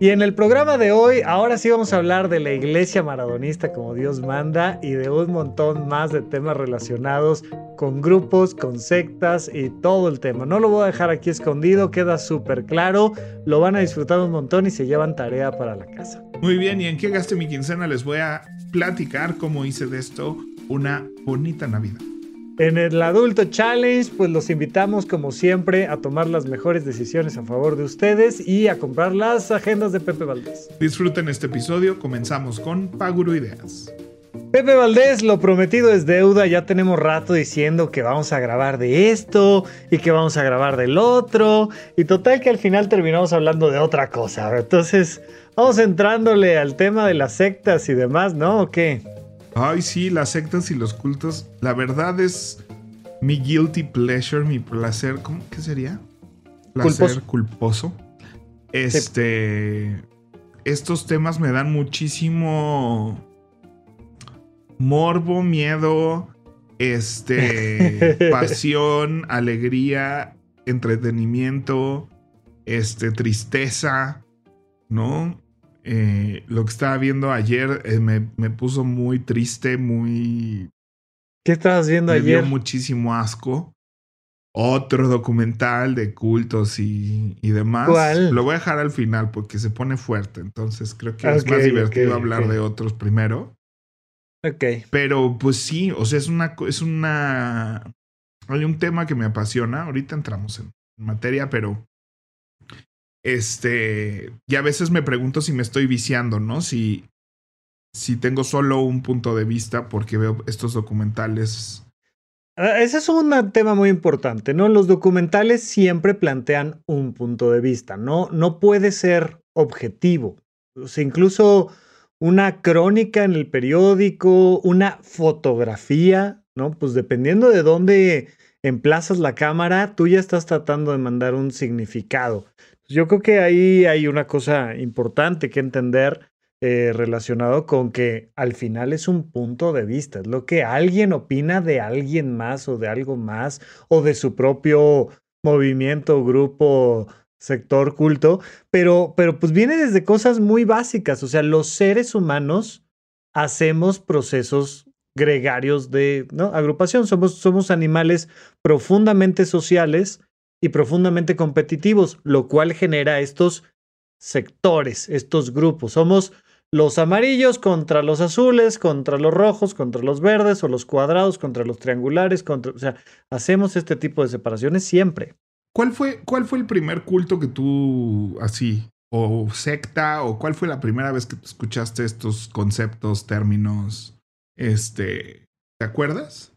Y en el programa de hoy, ahora sí vamos a hablar de la iglesia maradonista como Dios manda y de un montón más de temas relacionados con grupos, con sectas y todo el tema. No lo voy a dejar aquí escondido, queda súper claro, lo van a disfrutar un montón y se llevan tarea para la casa. Muy bien, y en qué gaste mi quincena les voy a platicar cómo hice de esto una bonita Navidad. En el Adulto Challenge, pues los invitamos como siempre a tomar las mejores decisiones a favor de ustedes y a comprar las agendas de Pepe Valdés. Disfruten este episodio, comenzamos con Paguro Ideas. Pepe Valdés, lo prometido es deuda, ya tenemos rato diciendo que vamos a grabar de esto y que vamos a grabar del otro y total que al final terminamos hablando de otra cosa. Entonces, vamos entrándole al tema de las sectas y demás, ¿no? ¿O qué? Ay, sí, las sectas y los cultos. La verdad es mi guilty pleasure, mi placer. ¿Cómo que sería? Placer culposo. Este. Estos temas me dan muchísimo morbo, miedo, este, pasión, alegría, entretenimiento, este, tristeza, ¿no? Eh, lo que estaba viendo ayer eh, me, puso muy triste, muy... ¿Qué estabas viendo ayer? Me dio muchísimo asco. Otro documental de cultos y, demás. ¿Cuál? Lo voy a dejar al final porque se pone fuerte. Entonces creo que es más divertido hablar de otros primero. Ok. Pero pues sí, o sea, es una... Es una... Hay un tema que me apasiona. Ahorita entramos en materia, pero este, y a veces me pregunto si me estoy viciando, ¿no? Si, si tengo solo un punto de vista porque veo estos documentales. Ah, ese es un tema muy importante, ¿no? Los documentales siempre plantean un punto de vista, ¿no? No puede ser objetivo. Incluso una crónica en el periódico, una fotografía, ¿no? Pues dependiendo de dónde emplazas la cámara, tú ya estás tratando de mandar un significado. Yo creo que ahí hay una cosa importante que entender eh, relacionado con que al final es un punto de vista, es lo que alguien opina de alguien más o de algo más o de su propio movimiento, grupo, sector culto, pero, pero pues viene desde cosas muy básicas, o sea, los seres humanos hacemos procesos gregarios de agrupación, somos, somos animales profundamente sociales y profundamente competitivos, lo cual genera estos sectores, estos grupos. Somos los amarillos contra los azules, contra los rojos, contra los verdes, o los cuadrados contra los triangulares, contra, o sea, hacemos este tipo de separaciones siempre. ¿Cuál fue, cuál fue el primer culto que tú así, o secta, o cuál fue la primera vez que escuchaste estos conceptos, términos, este, ¿te acuerdas?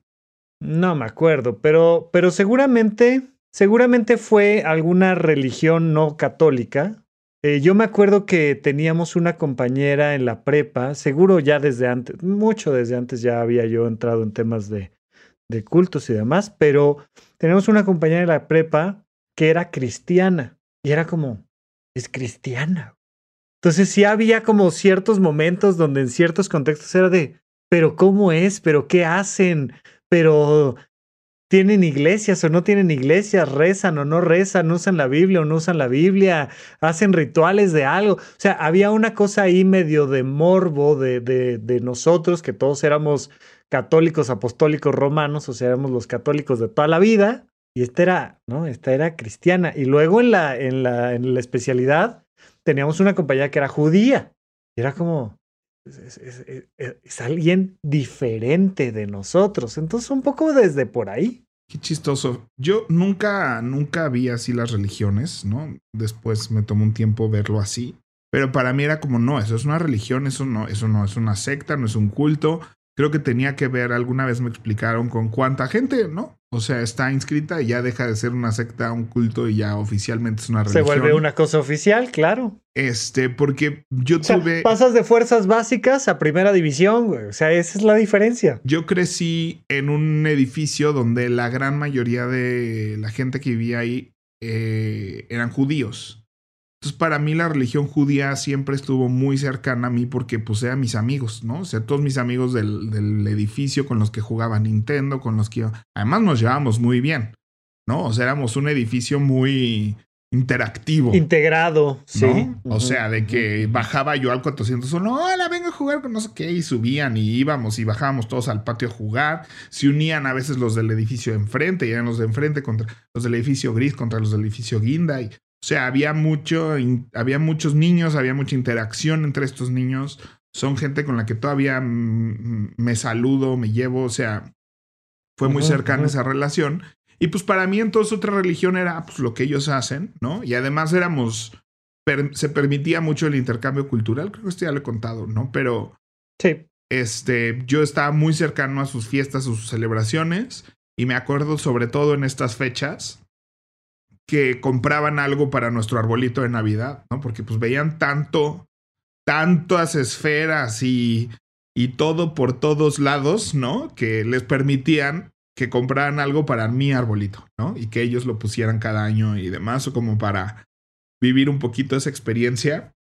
No me acuerdo, pero, pero seguramente Seguramente fue alguna religión no católica. Eh, yo me acuerdo que teníamos una compañera en la prepa, seguro ya desde antes, mucho desde antes ya había yo entrado en temas de, de cultos y demás, pero tenemos una compañera en la prepa que era cristiana y era como, es cristiana. Entonces sí había como ciertos momentos donde en ciertos contextos era de, pero ¿cómo es? ¿Pero qué hacen? Pero tienen iglesias o no tienen iglesias, rezan o no rezan, usan la Biblia o no usan la Biblia, hacen rituales de algo. O sea, había una cosa ahí medio de morbo de, de, nosotros, que todos éramos católicos, apostólicos, romanos, o sea, éramos los católicos de toda la vida, Y esta era, ¿no? Esta era cristiana. Y luego en la, en la, en la especialidad teníamos una compañía que era judía. Y era como, es, alguien diferente de nosotros. Entonces, un poco desde por ahí. Qué chistoso. Yo nunca, nunca vi así las religiones, ¿no? Después me tomó un tiempo verlo así. Pero para mí era como, no, eso es una religión, eso no, eso no es una secta, no es un culto. Creo que tenía que ver, alguna vez me explicaron con cuánta gente, ¿no? O sea, está inscrita y ya deja de ser una secta, un culto y ya oficialmente es una religión. Se vuelve una cosa oficial, claro. Este, porque yo tuve. Pasas de fuerzas básicas a primera división, güey. O sea, esa es la diferencia. Yo crecí en un edificio donde la gran mayoría de la gente que vivía ahí eh, eran judíos. Entonces, para mí la religión judía siempre estuvo muy cercana a mí porque pues eran mis amigos, ¿no? O sea, todos mis amigos del, del edificio con los que jugaba Nintendo, con los que... Además nos llevábamos muy bien, ¿no? O sea, éramos un edificio muy interactivo. Integrado, sí. O sea, de que bajaba yo al 401, hola, vengo a jugar con no sé qué, y subían y íbamos y bajábamos todos al patio a jugar. Se unían a veces los del edificio de enfrente, y eran los de enfrente contra los del edificio gris contra los del edificio guinda. Y o sea, había mucho, había muchos niños, había mucha interacción entre estos niños. Son gente con la que todavía me saludo, me llevo, o sea, fue muy cercana esa relación. Y pues para mí entonces otra religión era pues lo que ellos hacen, ¿no? Y además éramos, se permitía mucho el intercambio cultural, creo que esto ya lo he contado, ¿no? Pero sí. este, yo estaba muy cercano a sus fiestas, a sus celebraciones, y me acuerdo sobre todo en estas fechas, que compraban algo para nuestro arbolito de Navidad, ¿no? Porque pues veían tanto, tantas esferas y, y todo por todos lados, ¿no? Que les permitían que compraran algo para mi arbolito, ¿no? Y que ellos lo pusieran cada año y demás, o como para vivir un poquito esa experiencia.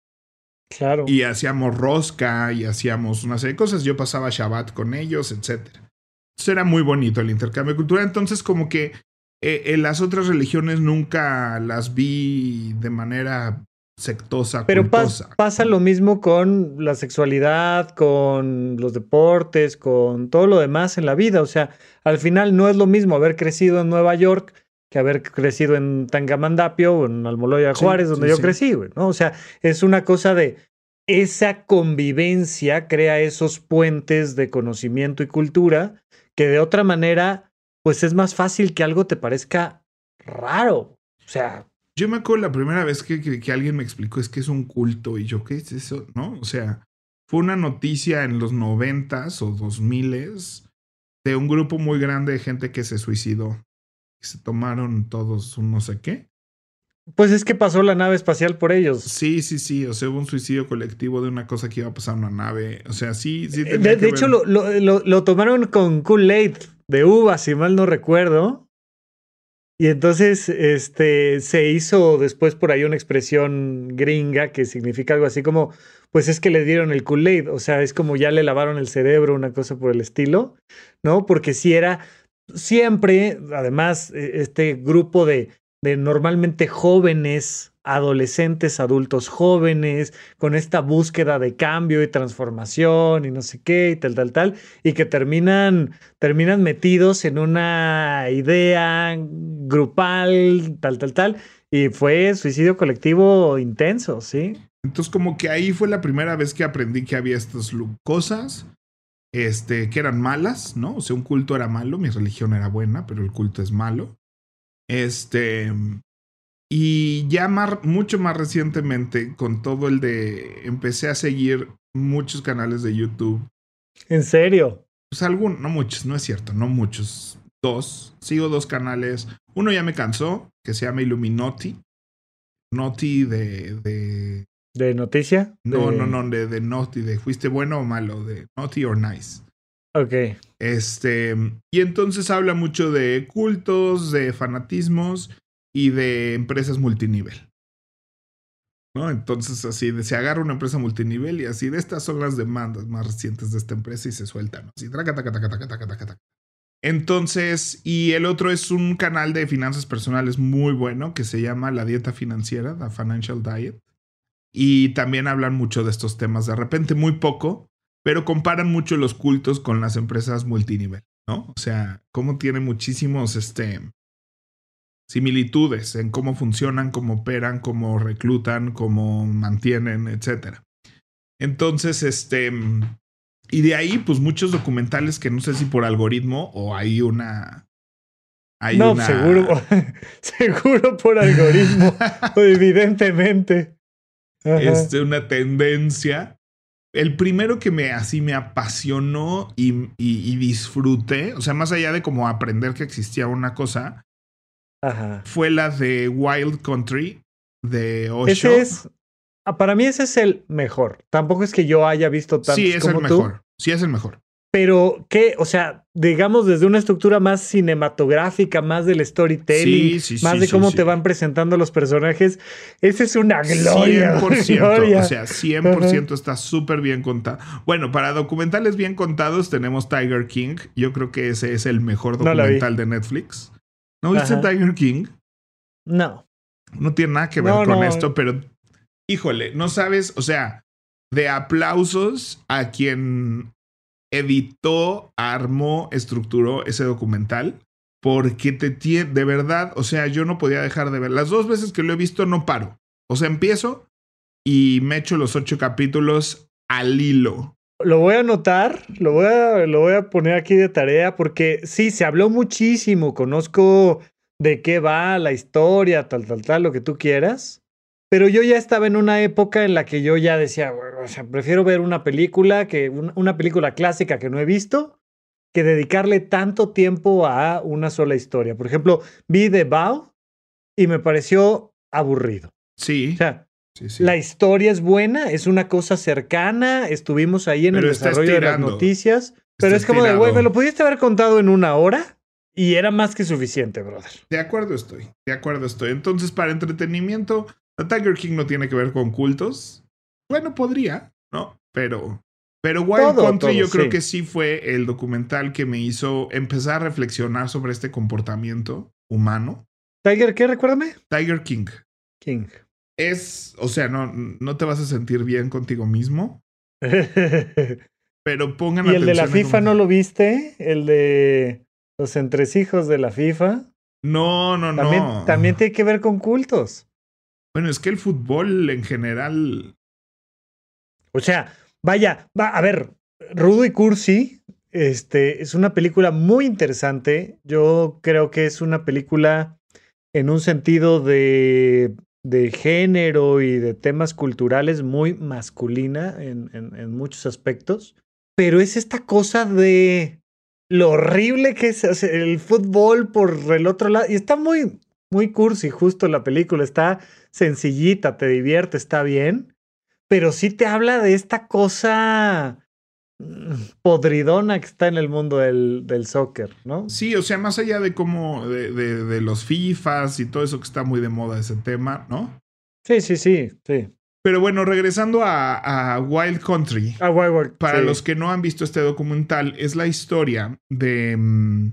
Claro. Y hacíamos rosca y hacíamos una serie de cosas. Yo pasaba Shabbat con ellos, etc. Entonces era muy bonito el intercambio cultural. Entonces, como que eh, en las otras religiones nunca las vi de manera sectosa. Pero pasa lo mismo con la sexualidad, con los deportes, con todo lo demás en la vida. O sea, al final no es lo mismo haber crecido en Nueva York que haber crecido en Tangamandapio o en Almoloya Juárez, donde yo crecí, ¿no? O sea, es una cosa de esa convivencia crea esos puentes de conocimiento y cultura que de otra manera pues es más fácil que algo te parezca raro. O sea. Yo me acuerdo la primera vez que, que, alguien me explicó es que es un culto y yo, ¿qué es eso? ¿No? O sea, fue una noticia en los noventas o dos miles de un grupo muy grande de gente que se suicidó. Que se tomaron todos un no sé qué. Pues es que pasó la nave espacial por ellos. Sí, sí, sí. O sea, hubo un suicidio colectivo de una cosa que iba a pasar una nave. O sea, sí, sí. Eh, de, hecho, lo, lo, lo, tomaron con Kool-Aid de uva, si mal no recuerdo. Y entonces este, se hizo después por ahí una expresión gringa que significa algo así como, pues es que le dieron el Kool-Aid, o sea, es como ya le lavaron el cerebro, una cosa por el estilo, ¿no? Porque si era siempre, además, e, este grupo de, de normalmente jóvenes adolescentes, adultos jóvenes, con esta búsqueda de cambio y transformación y no sé qué y tal, tal, tal, y que terminan, terminan metidos en una idea grupal, tal, tal, tal, y fue suicidio colectivo intenso, ¿sí? Entonces como que ahí fue la primera vez que aprendí que había estas cosas, este, que eran malas, ¿no? O sea, un culto era malo, mi religión era buena, pero el culto es malo. Este, y ya mucho más recientemente, con todo el de. Empecé a seguir muchos canales de YouTube. ¿En serio? Pues algunos, no muchos, no es cierto, no muchos. Dos. Sigo dos canales. Uno ya me cansó, que se llama Illuminati. Noti de. ¿De, ¿De noticia? No, no, no, de, de Noti, de fuiste bueno o malo, de Naughty or Nice. Ok. Este. Y entonces habla mucho de cultos, de fanatismos y de empresas multinivel. ¿No? Entonces, así, de, se agarra una empresa multinivel y así, de estas son las demandas más recientes de esta empresa y se sueltan. Así, taca, taca, taca, taca, taca, taca, Entonces, y el otro es un canal de finanzas personales muy bueno que se llama La Dieta Financiera, The Financial Diet. Y también hablan mucho de estos temas, de repente muy poco, pero comparan mucho los cultos con las empresas multinivel, ¿no? O sea, cómo tiene muchísimos, este, similitudes en cómo funcionan, cómo operan, cómo reclutan, cómo mantienen, etc. Entonces, este, y de ahí, pues muchos documentales que no sé si por algoritmo o hay una... Hay no, seguro, seguro por algoritmo, evidentemente. Este, una tendencia. El primero que me así me apasionó y, y, disfruté, o sea, más allá de como aprender que existía una cosa, fue la de Wild Country de Osho. Ese es, ah, para mí ese es el mejor. Tampoco es que yo haya visto tantos Sí, es el mejor. Sí, es el mejor. Pero ¿qué? o sea, digamos desde una estructura más cinematográfica, más del storytelling, más de cómo te van presentando los personajes, esa es una gloria. 100%, o sea, 100% está súper bien contado. Bueno, para documentales bien contados tenemos Tiger King. Yo creo que ese es el mejor documental de Netflix. ¿No viste Tiger King? No. No tiene nada que ver con esto, pero híjole, no sabes, o sea, de aplausos a quien editó, armó, estructuró ese documental. Porque te tiene, de verdad, o sea, yo no podía dejar de ver. Las dos veces que lo he visto no paro. O sea, empiezo y me echo los ocho capítulos al hilo. Lo voy a anotar, lo voy a, lo voy a poner aquí de tarea porque sí, se habló muchísimo. Conozco de qué va la historia, tal, tal, tal, lo que tú quieras. Pero yo ya estaba en una época en la que yo ya decía, o sea, prefiero ver una película que una película clásica que no he visto que dedicarle tanto tiempo a una sola historia. Por ejemplo, vi The Bow y me pareció aburrido. Sí. O sea, la historia es buena, es una cosa cercana, estuvimos ahí en el desarrollo de las noticias, pero es como de, güey, me lo pudiste haber contado en una hora y era más que suficiente, brother. De acuerdo estoy, de acuerdo estoy. Entonces, para entretenimiento, Tiger King no tiene que ver con cultos. Bueno, podría, ¿no? Pero, pero Wild Country yo creo que sí fue el documental que me hizo empezar a reflexionar sobre este comportamiento humano. ¿Tiger qué? Recuérdame. Tiger King. King. Es, o sea, no, no te vas a sentir bien contigo mismo. pero pongan ¿Y el de la FIFA no lo viste? El de los entresijos de la FIFA. No, no, no. También tiene que ver con cultos. Bueno, es que el fútbol en general. O sea, vaya, va, a ver, Rudo y Cursi, este, es una película muy interesante. Yo creo que es una película en un sentido de, de género y de temas culturales muy masculina en, en, muchos aspectos. Pero es esta cosa de lo horrible que es el fútbol por el otro lado. Y está muy, muy cursi, justo la película. Está sencillita, te divierte, está bien. Pero sí te habla de esta cosa podridona que está en el mundo del, del soccer, ¿no? Sí, o sea, más allá de cómo, de, de, los FIFAs y todo eso que está muy de moda ese tema, ¿no? Sí, sí, sí, sí. Pero bueno, regresando a, a Wild Country. A Wild, para los que no han visto este documental, es la historia de mm,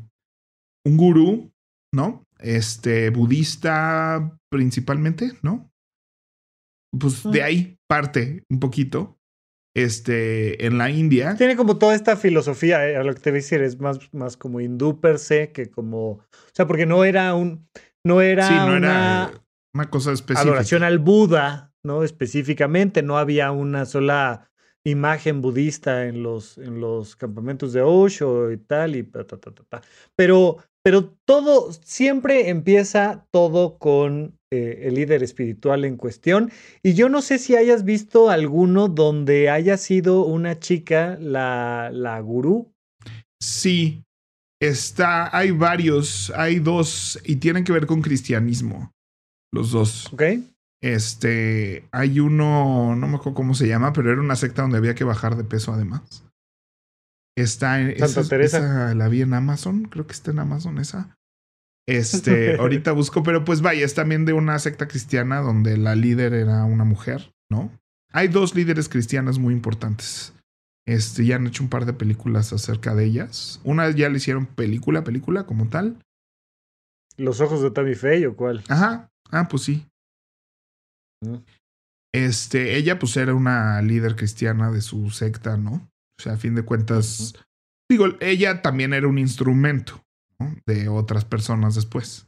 un gurú, ¿no? este, budista principalmente, ¿no? Pues de ahí parte un poquito. Este, en la India. Tiene como toda esta filosofía, eh, a lo que te voy a decir, es más, más como hindú per se que como. O sea, porque no era un. No era, sí, no una, era una cosa específica. Adoración al Buda, ¿no? Específicamente. No había una sola imagen budista en los, en los campamentos de Osho y tal, y ta, ta, ta, ta. Pero pero todo, siempre empieza todo con eh, el líder espiritual en cuestión. Y yo no sé si hayas visto alguno donde haya sido una chica la, la gurú. Sí, está, hay varios, hay dos y tienen que ver con cristianismo, los dos. Ok. Este, hay uno, no me acuerdo cómo se llama, pero era una secta donde había que bajar de peso además. Está en. Santa Teresa. la vi en Amazon, creo que está en Amazon esa. Este, ahorita busco, pero pues vaya, es también de una secta cristiana donde la líder era una mujer, ¿no? Hay dos líderes cristianas muy importantes. Este, ya han hecho un par de películas acerca de ellas. Una ya le hicieron película, película como tal. ¿Los ojos de Tammy Faye o cuál? Ajá. Ah, pues sí. Mm. Este, ella pues era una líder cristiana de su secta, ¿no? O sea, a fin de cuentas, digo, ella también era un instrumento de otras personas después.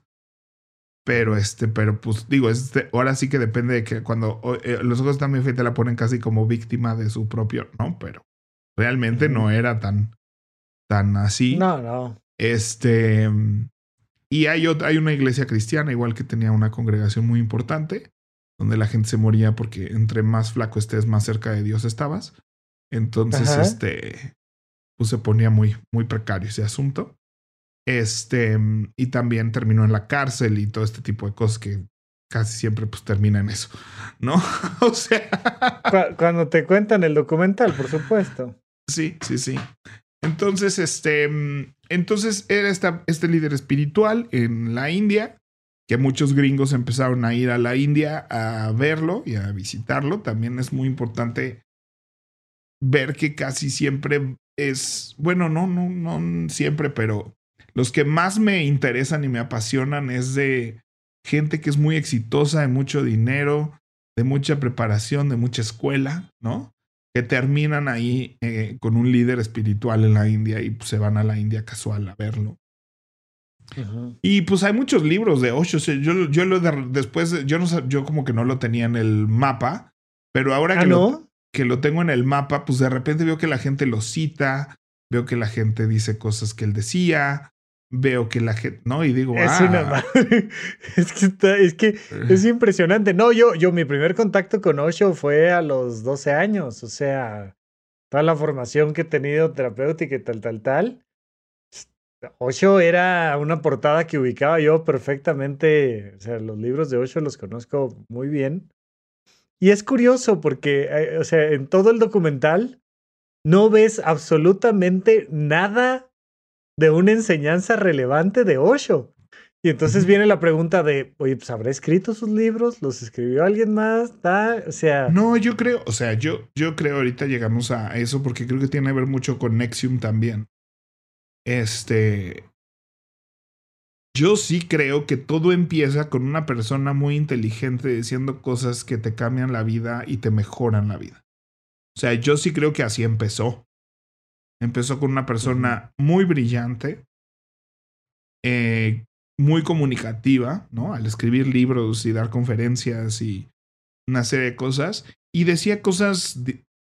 Pero este, pero pues digo, este, ahora sí que depende de que cuando eh, los ojos también te la ponen casi como víctima de su propio, ¿no? Pero realmente no era tan, tan así. No, no. Este, y hay, hay una iglesia cristiana, igual que tenía una congregación muy importante, donde la gente se moría porque entre más flaco estés, más cerca de Dios estabas. Entonces, este, pues se ponía muy, muy precario ese asunto. Este, y también terminó en la cárcel y todo este tipo de cosas que casi siempre pues termina en eso, ¿no? o sea... Cuando te cuentan el documental, por supuesto. Sí, sí, sí. Entonces, este, entonces era esta, este líder espiritual en la India, que muchos gringos empezaron a ir a la India a verlo y a visitarlo. También es muy importante ver que casi siempre es, bueno, no, no, no siempre, pero los que más me interesan y me apasionan es de gente que es muy exitosa, de mucho dinero, de mucha preparación, de mucha escuela, ¿no? Que terminan ahí eh, con un líder espiritual en la India y pues, se van a la India casual a verlo. Y pues hay muchos libros de Osho. yo, yo lo después, yo no yo como que no lo tenía en el mapa, pero ahora ¿Ah, que, lo, que lo tengo en el mapa, pues de repente veo que la gente lo cita, veo que la gente dice cosas que él decía, veo que la gente, ¿no? Y digo, es ah. es que es que es impresionante. No, yo, yo, mi primer contacto con Osho fue a los 12 años, o sea, toda la formación que he tenido terapéutica y tal, tal, tal. Osho era una portada que ubicaba yo perfectamente, o sea, los libros de Osho los conozco muy bien. Y es curioso porque, eh, o sea, en todo el documental no ves absolutamente nada de una enseñanza relevante de Osho. Y entonces viene la pregunta de, oye, pues habrá escrito sus libros, los escribió alguien más, o sea. No, yo creo, o sea, yo, yo creo ahorita llegamos a eso porque creo que tiene que ver mucho con Nexium también. Este. Yo sí creo que todo empieza con una persona muy inteligente diciendo cosas que te cambian la vida y te mejoran la vida. O sea, yo sí creo que así empezó. Empezó con una persona muy brillante, eh, muy comunicativa, ¿no? Al escribir libros y dar conferencias y una serie de cosas. Y decía cosas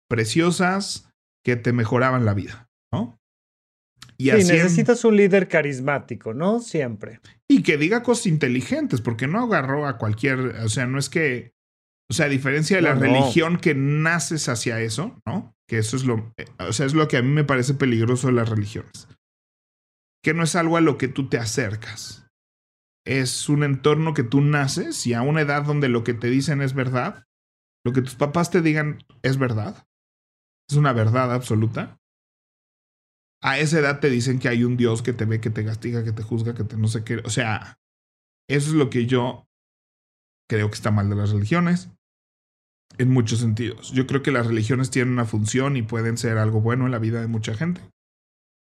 preciosas que te mejoraban la vida, ¿no? Y sí, necesitas un líder carismático, ¿no? Siempre. Y que diga cosas inteligentes, porque no agarró a cualquier, o sea, no es que, o sea, a diferencia de la religión que naces hacia eso, ¿no? Que eso es lo, eh, o sea, es lo que a mí me parece peligroso de las religiones. Que no es algo a lo que tú te acercas. Es un entorno que tú naces y a una edad donde lo que te dicen es verdad, lo que tus papás te digan es verdad. Es una verdad absoluta. A esa edad te dicen que hay un Dios que te ve, que te castiga, que te juzga, que te no sé qué. O sea, eso es lo que yo creo que está mal de las religiones en muchos sentidos. Yo creo que las religiones tienen una función y pueden ser algo bueno en la vida de mucha gente.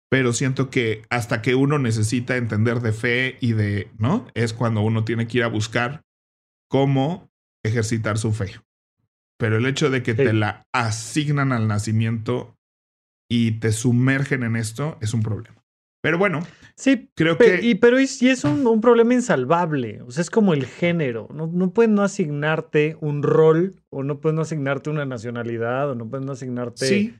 Pero siento que hasta que uno necesita entender de fe y de, ¿no? Es cuando uno tiene que ir a buscar cómo ejercitar su fe. Pero el hecho de que te la asignan al nacimiento y te sumergen en esto es un problema. Pero bueno, sí, creo que. Y, pero es, y es un, problema insalvable. O sea, es como el género. No, no pueden no asignarte un rol, o no pueden no asignarte una nacionalidad, o no pueden no asignarte. Sí.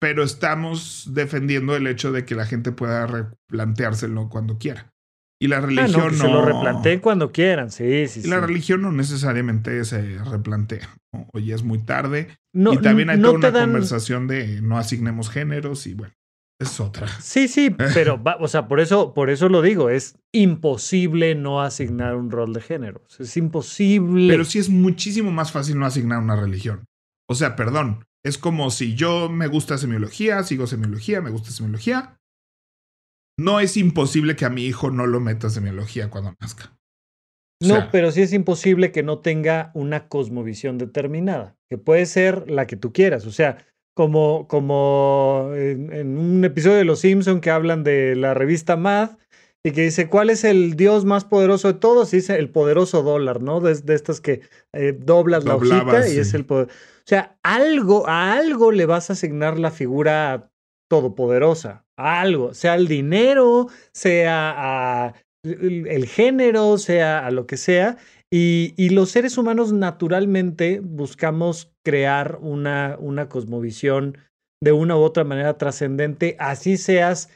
Pero estamos defendiendo el hecho de que la gente pueda replanteárselo cuando quiera. Y la religión ah, no, Se lo replanteen cuando quieran, sí, sí. Y la religión no necesariamente se replantea. Oye, es muy tarde. No, y también hay toda una conversación de no asignemos géneros y bueno es otra. Sí, sí, pero, o sea, por eso, por eso lo digo, es imposible no asignar un rol de género. Es imposible. Pero sí es muchísimo más fácil no asignar una religión. O sea, perdón, es como si yo me gusta semiología, sigo semiología, me gusta semiología. No es imposible que a mi hijo no lo meta semiología cuando nazca. no, pero sí es imposible que no tenga una cosmovisión determinada, que puede ser la que tú quieras. O sea, como, como en, un episodio de Los Simpson que hablan de la revista Mad y que dice, ¿cuál es el dios más poderoso de todos? Y dice el poderoso dólar, ¿no? De, estas que eh, doblas la hojita y es el poder. O sea, algo, a algo le vas a asignar la figura todopoderosa, a algo, sea el dinero, sea a el, género, sea a lo que sea, y, los seres humanos naturalmente buscamos crear una, una cosmovisión de una u otra manera trascendente, así seas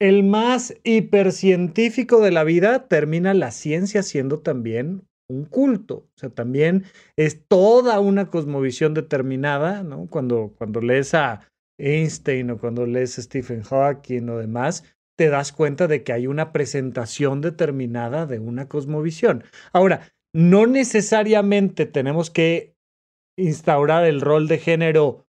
el más hipercientífico de la vida, termina la ciencia siendo también un culto. O sea, también es toda una cosmovisión determinada, ¿no? Cuando, cuando lees a Einstein o cuando lees a Stephen Hawking o demás, te das cuenta de que hay una presentación determinada de una cosmovisión. Ahora, no necesariamente tenemos que instaurar el rol de género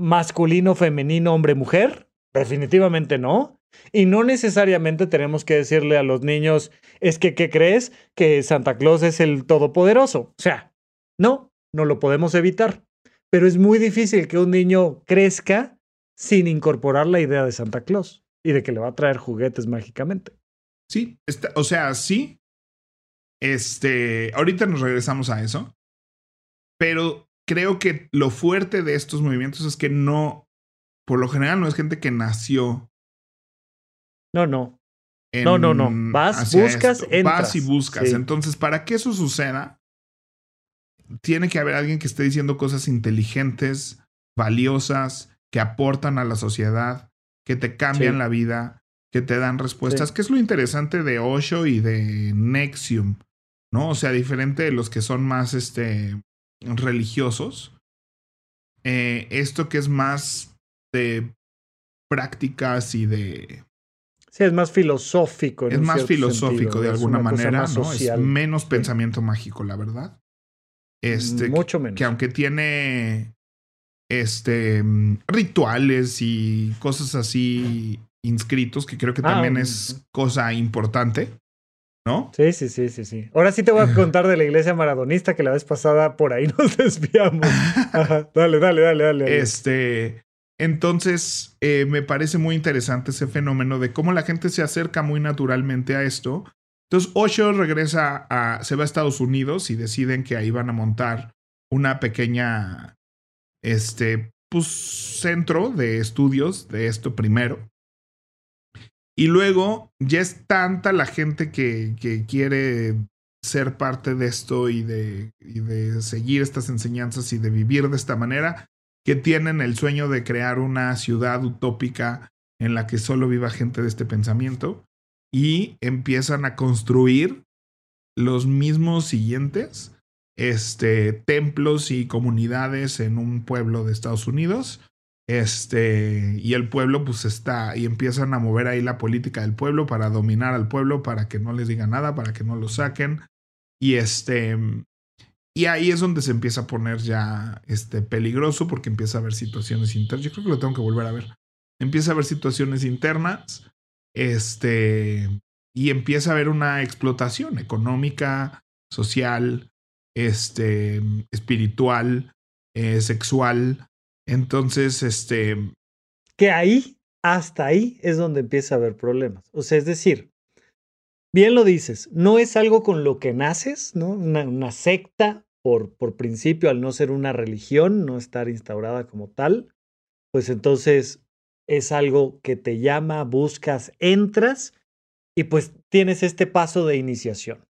masculino, femenino, hombre, mujer. Definitivamente no. Y no necesariamente tenemos que decirle a los niños, es que, ¿qué crees? Que Santa Claus es el todopoderoso. O sea, no, no lo podemos evitar. Pero es muy difícil que un niño crezca sin incorporar la idea de Santa Claus y de que le va a traer juguetes mágicamente. Sí, o sea, sí, este, ahorita nos regresamos a eso, pero creo que lo fuerte de estos movimientos es que no, por lo general no es gente que nació. No, no. no, no, no. Vas, buscas, entras. Vas y buscas. Entonces, para que eso suceda, tiene que haber alguien que esté diciendo cosas inteligentes, valiosas, que aportan a la sociedad, que te cambian la vida, que te dan respuestas, que es lo interesante de Osho y de Nexium. ¿No? O sea, diferente de los que son más este, religiosos. Eh, esto que es más de prácticas y de... Sí, es más filosófico. es más filosófico de alguna manera, ¿no? Es menos pensamiento mágico, la verdad. Este, Mucho menos. Que aunque tiene este rituales y cosas así inscritos, que creo que ah, también es cosa importante. ¿No? Sí, sí, sí, sí, sí. Ahora sí te voy a contar de la iglesia maradonista que la vez pasada por ahí nos desviamos. Dale, dale, dale, dale, Este, entonces eh, me parece muy interesante ese fenómeno de cómo la gente se acerca muy naturalmente a esto. Entonces Osho regresa a, se va a Estados Unidos y deciden que ahí van a montar una pequeña, este, pues, centro de estudios de esto primero. Y luego ya es tanta la gente que, quiere ser parte de esto y de, de seguir estas enseñanzas y de vivir de esta manera, que tienen el sueño de crear una ciudad utópica en la que solo viva gente de este pensamiento y empiezan a construir los mismos siguientes este, templos y comunidades en un pueblo de Estados Unidos este, y el pueblo pues está, y empiezan a mover ahí la política del pueblo para dominar al pueblo, para que no les diga nada, para que no lo saquen. Y este, y ahí es donde se empieza a poner ya este, peligroso porque empieza a haber situaciones internas. Yo creo que lo tengo que volver a ver. Empieza a haber situaciones internas, este, y empieza a haber una explotación económica, social, este, espiritual, eh, sexual, entonces, este... Que ahí, hasta ahí es donde empieza a haber problemas. O sea, es decir, bien lo dices, no es algo con lo que naces, ¿no? Una, secta, por, por principio, al no ser una religión, no estar instaurada como tal, pues entonces es algo que te llama, buscas, entras y pues tienes este paso de iniciación.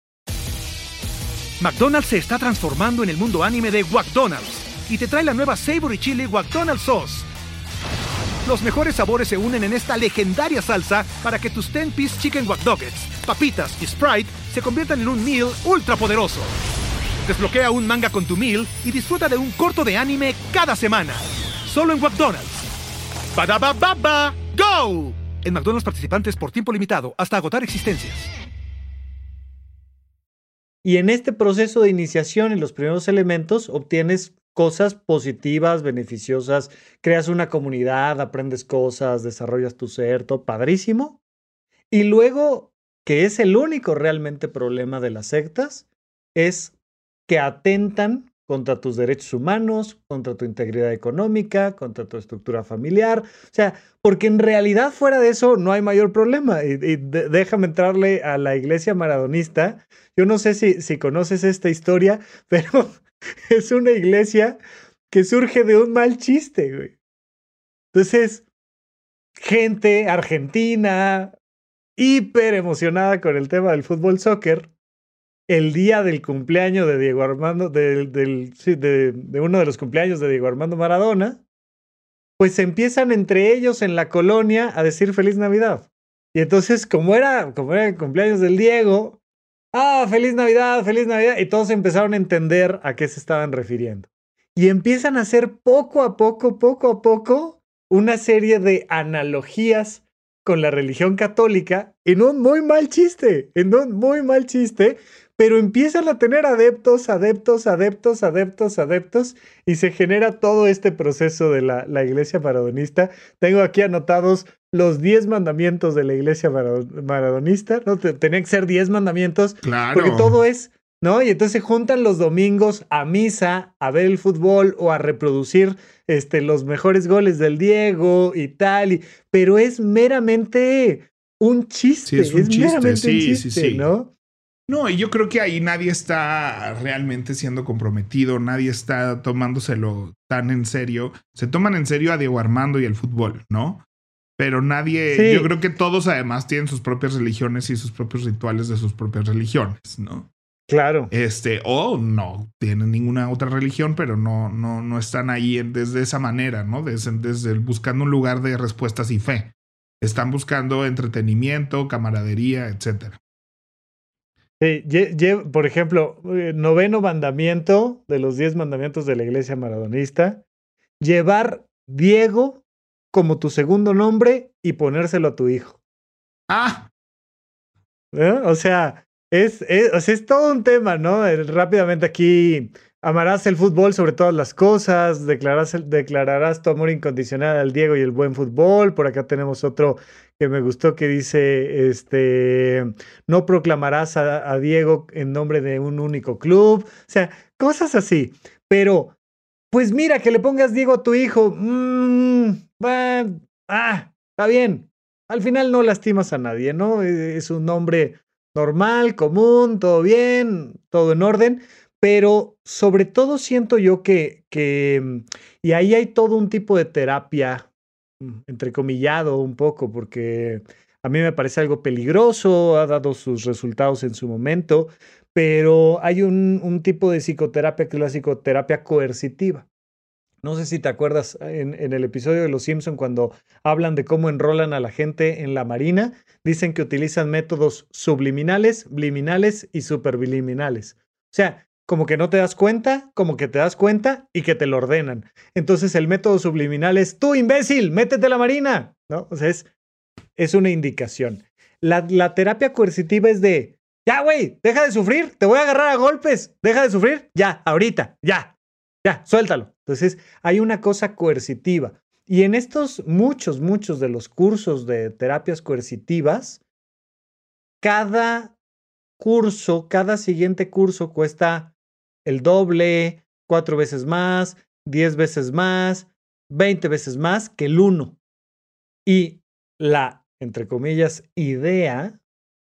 McDonald's se está transformando en el mundo anime de McDonald's y te trae la nueva Savory Chili McDonald's Sauce. Los mejores sabores se unen en esta legendaria salsa para que tus 10-piece chicken wack papitas y Sprite se conviertan en un meal ultra poderoso. Desbloquea un manga con tu meal y disfruta de un corto de anime cada semana. Solo en McDonald's. baba ¡Go! En McDonald's participantes por tiempo limitado hasta agotar existencias. Y en este proceso de iniciación en los primeros elementos obtienes cosas positivas, beneficiosas, creas una comunidad, aprendes cosas, desarrollas tu ser, todo padrísimo. Y luego, que es el único realmente problema de las sectas, es que atentan contra tus derechos humanos, contra tu integridad económica, contra tu estructura familiar. O sea, porque en realidad fuera de eso no hay mayor problema. Y, déjame entrarle a la iglesia maradonista. Yo no sé si, si conoces esta historia, pero es una iglesia que surge de un mal chiste, güey. Entonces, gente argentina, hiper emocionada con el tema del fútbol soccer, el día del cumpleaños de Diego Armando, de, de, uno de los cumpleaños de Diego Armando Maradona, pues empiezan entre ellos en la colonia a decir feliz Navidad. Y entonces, como era, como era el cumpleaños del Diego, ah, feliz Navidad, feliz Navidad, y todos empezaron a entender a qué se estaban refiriendo. Y empiezan a hacer poco a poco, poco a poco, una serie de analogías con la religión católica en un muy mal chiste, en un muy mal chiste, pero empiezan a tener adeptos, adeptos, adeptos, adeptos, adeptos, y se genera todo este proceso de la, la iglesia maradonista. Tengo aquí anotados los 10 mandamientos de la iglesia maradonista, ¿no? Tenían que ser 10 mandamientos, claro. porque todo es, ¿no? Y entonces se juntan los domingos a misa, a ver el fútbol o a reproducir este, los mejores goles del Diego y tal, y, pero es meramente un chiste, es, un meramente un chiste, ¿no? No, y yo creo que ahí nadie está realmente siendo comprometido, nadie está tomándoselo tan en serio. Se toman en serio a Diego Armando y el fútbol, ¿no? Pero nadie, yo creo que todos además tienen sus propias religiones y sus propios rituales de sus propias religiones, ¿no? Claro. Este, o no tienen ninguna otra religión, pero no, no, no están ahí desde esa manera, ¿no? Desde, desde buscando un lugar de respuestas y fe. Están buscando entretenimiento, camaradería, etcétera. Sí, por ejemplo, eh, noveno mandamiento de los diez mandamientos de la iglesia maradonista, llevar Diego como tu segundo nombre y ponérselo a tu hijo. Ah. ¿Eh? O sea, es, es, es, todo un tema, ¿no? Rápidamente aquí amarás el fútbol sobre todas las cosas, declararás, tu amor incondicional al Diego y el buen fútbol. Por acá tenemos otro que me gustó que dice, este, no proclamarás a, Diego en nombre de un único club, o sea, cosas así. Pero, pues mira, que le pongas Diego a tu hijo, mmm, ah, está bien. Al final no lastimas a nadie, ¿no? Es un nombre normal, común, todo bien, todo en orden, pero sobre todo siento yo que, que, y ahí hay todo un tipo de terapia Mm, entrecomillado un poco, porque a mí me parece algo peligroso, ha dado sus resultados en su momento, pero hay un, un tipo de psicoterapia que es la psicoterapia coercitiva. No sé si te acuerdas en, en, el episodio de Los Simpson cuando hablan de cómo enrolan a la gente en la marina, dicen que utilizan métodos subliminales, liminales y superbiliminales. O sea, como que no te das cuenta, como que te das cuenta y que te lo ordenan. Entonces el método subliminal es, tú imbécil, métete a la marina, ¿no? O sea, es, es una indicación. La, la terapia coercitiva es de, ya, güey, deja de sufrir, te voy a agarrar a golpes, deja de sufrir, ya, ahorita, ya, ya, suéltalo. Entonces hay una cosa coercitiva. Y en estos muchos, muchos de los cursos de terapias coercitivas, cada curso, cada siguiente curso cuesta el doble, cuatro veces más, diez veces más, veinte veces más que el uno. Y la, entre comillas, idea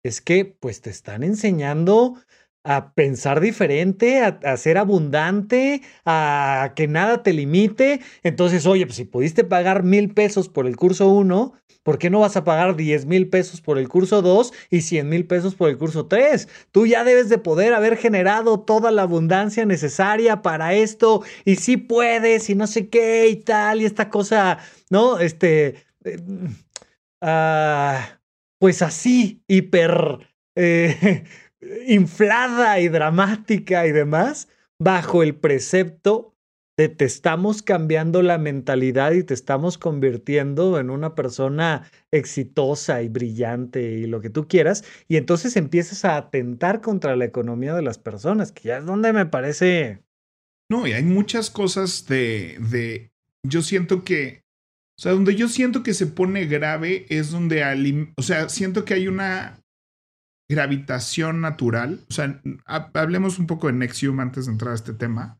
es que pues te están enseñando a pensar diferente, a, ser abundante, a que nada te limite. Entonces, oye, pues si pudiste pagar mil pesos por el curso uno, ¿por qué no vas a pagar diez mil pesos por el curso dos y cien mil pesos por el curso tres? Tú ya debes de poder haber generado toda la abundancia necesaria para esto y si puedes y no sé qué y tal y esta cosa, ¿no? Este, eh, ah, pues así, hiper... Eh, inflada y dramática y demás, bajo el precepto de te estamos cambiando la mentalidad y te estamos convirtiendo en una persona exitosa y brillante y lo que tú quieras, y entonces empiezas a atentar contra la economía de las personas, que ya es donde me parece... No, y hay muchas cosas de, de, yo siento que, o sea, donde yo siento que se pone grave es donde, o sea, siento que hay una gravitación natural. O sea, hablemos un poco de Nexium antes de entrar a este tema.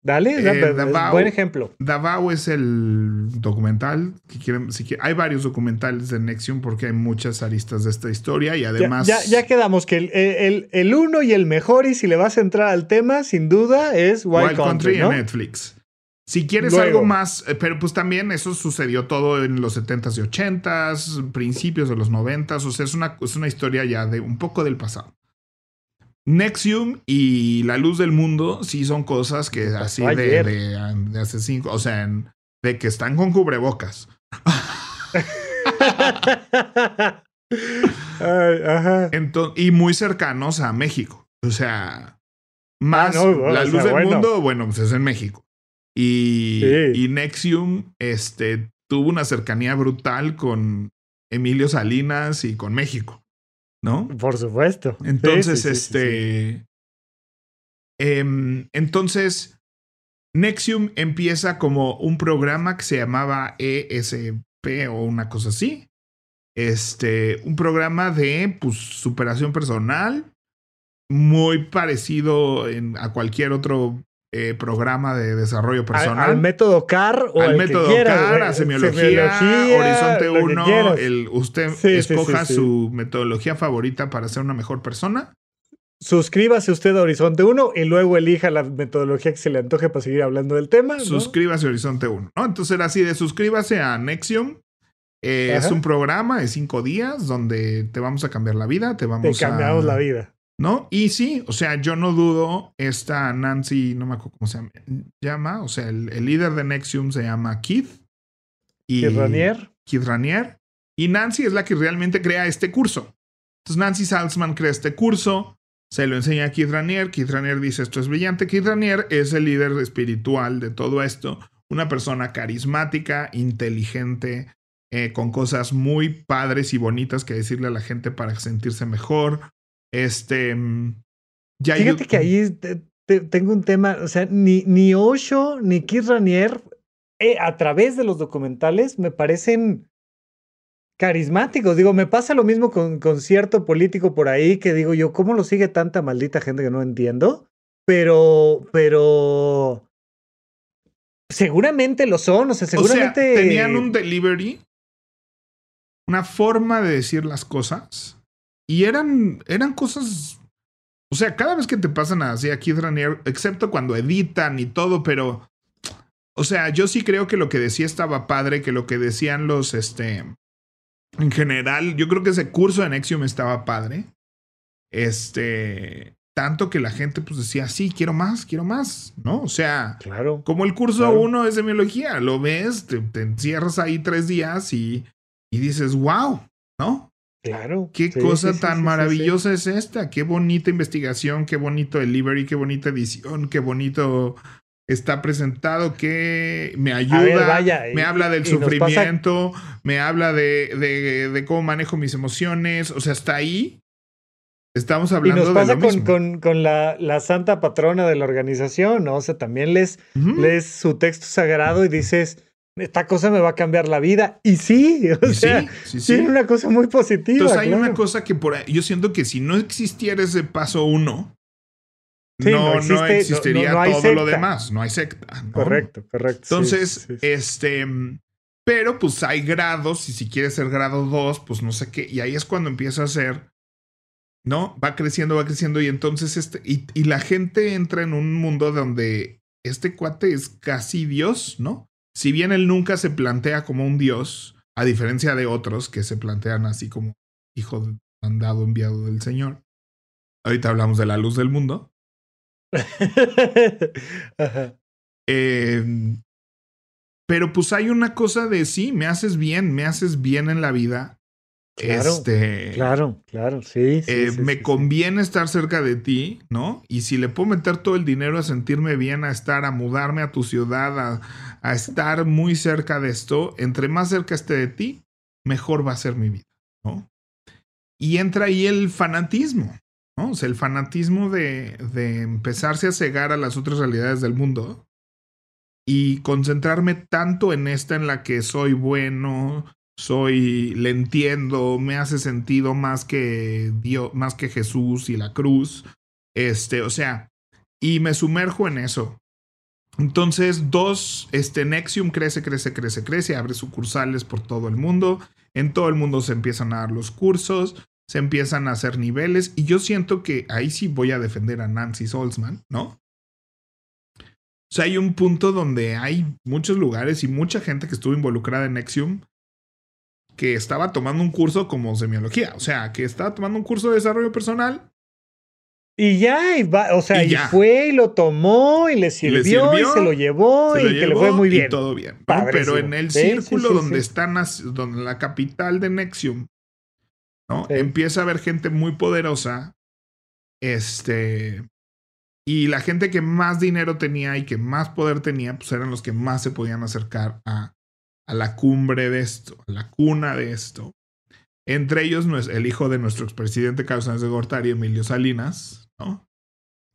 Dale, eh, buen ejemplo. Davao es el documental que quieren, si hay varios documentales de Nexium porque hay muchas aristas de esta historia y además. Ya, ya, quedamos que el, el, el, uno y el mejor, y si le vas a entrar al tema, sin duda, es Wild, Country, en Netflix. Si quieres algo más, eh, pero pues también eso sucedió todo en los 70s y 80s, principios de los 90s, o sea, es una, es una historia ya de un poco del pasado. Nexium y La Luz del Mundo sí son cosas que así de, de, hace cinco, o sea, de que están con cubrebocas. y muy cercanos a México. O sea, más ah, La Luz del Mundo, bueno, pues es en México. Y, y Nexium este, tuvo una cercanía brutal con Emilio Salinas y con México. ¿no? Por supuesto. Entonces, este. Em, entonces, Nexium empieza como un programa que se llamaba ESP o una cosa así. Este, un programa de pues, superación personal, muy parecido a cualquier otro eh, programa de desarrollo personal. Al, método CAR o al método CAR, a semiología, Horizonte 1, el, usted escoja su metodología favorita para ser una mejor persona. Suscríbase usted a Horizonte 1 y luego elija la metodología que se le antoje para seguir hablando del tema. Suscríbase a Horizonte 1. ¿no? Entonces era así de suscríbase a Nexium. Eh, es un programa de cinco días donde te vamos a cambiar la vida. Te vamos te cambiamos la vida. ¿No? Y sí, o sea, yo no dudo, esta Nancy, no me acuerdo cómo se llama, o sea, el, líder de Nexium se llama Keith. Y, Keith Ranier. Keith Ranier. Y Nancy es la que realmente crea este curso. Entonces Nancy Salzman crea este curso, se lo enseña a Keith Ranier, Keith Ranier dice esto es brillante, Keith Ranier es el líder espiritual de todo esto, una persona carismática, inteligente, eh, con cosas muy padres y bonitas que decirle a la gente para sentirse mejor, este. Mm, ya Fíjate que ahí tengo un tema. O sea, ni, ni Osho ni Keith Ranier, eh, a través de los documentales, me parecen carismáticos. Digo, me pasa lo mismo con, con cierto político por ahí que digo yo, ¿cómo lo sigue tanta maldita gente que no entiendo? Pero, pero. Seguramente lo son, o sea, seguramente. tenían un delivery, una forma de decir las cosas y eran, eran cosas. O sea, cada vez que te pasan así a Keith Ranier, excepto cuando editan y todo, pero. O sea, yo sí creo que lo que decía estaba padre, que lo que decían los, este. En general, yo creo que ese curso de Nexium estaba padre. Este. Tanto que la gente pues decía, sí, quiero más, quiero más, ¿no? O sea, claro, como el curso uno de semiología, lo ves, te, te, encierras ahí tres días y, y dices, wow, ¿no? Claro. Qué cosa tan maravillosa es esta. Qué bonita investigación, qué bonito delivery, qué bonita edición, qué bonito está presentado, que me ayuda, me habla del sufrimiento, me habla de, de, cómo manejo mis emociones. O sea, está ahí. Estamos hablando y nos pasa con, con, con, la, la, santa patrona de la organización, ¿no? O sea, también lees, lees su texto sagrado y dices esta cosa me va a cambiar la vida. Y sí, o sea, sí, tiene una cosa muy positiva. Entonces hay una cosa que por ahí, yo siento que si no existiera ese paso uno, no, no, existiría todo lo demás, no hay secta. Correcto, correcto. Entonces, este, pero pues hay grados y si quieres ser grado dos, pues no sé qué, y ahí es cuando empieza a ser, ¿no? Va creciendo, va creciendo y entonces este, y, y la gente entra en un mundo donde este cuate es casi Dios, ¿no? Si bien él nunca se plantea como un dios, a diferencia de otros que se plantean así como hijo mandado, enviado del Señor. Ahorita hablamos de la luz del mundo. Em, pero pues hay una cosa de sí, me haces bien, me haces bien en la vida Claro, este, claro, claro, sí. Eh, me conviene estar cerca de ti, ¿no? Y si le puedo meter todo el dinero a sentirme bien, a estar, a mudarme a tu ciudad, a, a estar muy cerca de esto, entre más cerca esté de ti, mejor va a ser mi vida, ¿no? Y entra ahí el fanatismo, ¿no? O sea, el fanatismo de, de empezarse a cegar a las otras realidades del mundo y concentrarme tanto en esta en la que soy bueno, soy, le entiendo, me hace sentido más que Dios, más que Jesús y la cruz. Este, o sea, y me sumerjo en eso. Entonces, dos, este Nexium crece, crece, crece, crece, abre sucursales por todo el mundo. En todo el mundo se empiezan a dar los cursos, se empiezan a hacer niveles. Y yo siento que ahí sí voy a defender a Nancy Solzman, ¿no? O sea, hay un punto donde hay muchos lugares y mucha gente que estuvo involucrada en Nexium que estaba tomando un curso como semiología, o sea, que estaba tomando un curso de desarrollo personal. Y ya, y va, o sea, y, fue y lo tomó y le sirvió y, se lo llevó y que le fue muy bien. todo bien. Pero en el círculo donde están, donde la capital de Nexium, ¿no? Empieza a haber gente muy poderosa, este, y la gente que más dinero tenía y que más poder tenía, pues eran los que más se podían acercar a a la cumbre de esto, a la cuna de esto. Entre ellos el hijo de nuestro expresidente Carlos Sánchez de Gortari, Emilio Salinas, ¿no?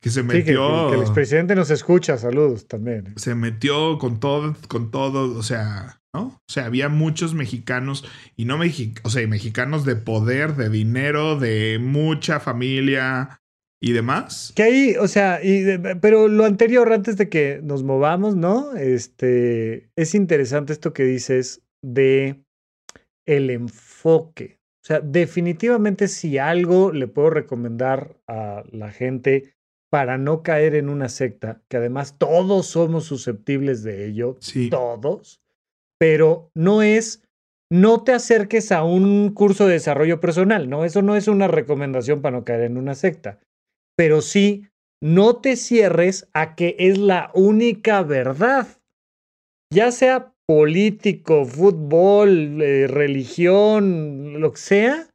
Que se metió. que, el expresidente nos escucha, saludos también. ¿eh? Se metió con todo, con todo, o sea, ¿no? O sea, había muchos mexicanos y no mexicanos, o sea, mexicanos de poder, de dinero, de mucha familia, y demás. Que ahí, o sea, pero lo anterior, antes de que nos movamos, ¿no? Este, es interesante esto que dices de el enfoque. O sea, definitivamente si algo le puedo recomendar a la gente para no caer en una secta, que además todos somos susceptibles de ello, todos, pero no es, no te acerques a un curso de desarrollo personal, ¿no? Eso no es una recomendación para no caer en una secta pero sí, no te cierres a que es la única verdad. Ya sea político, fútbol, eh, religión, lo que sea,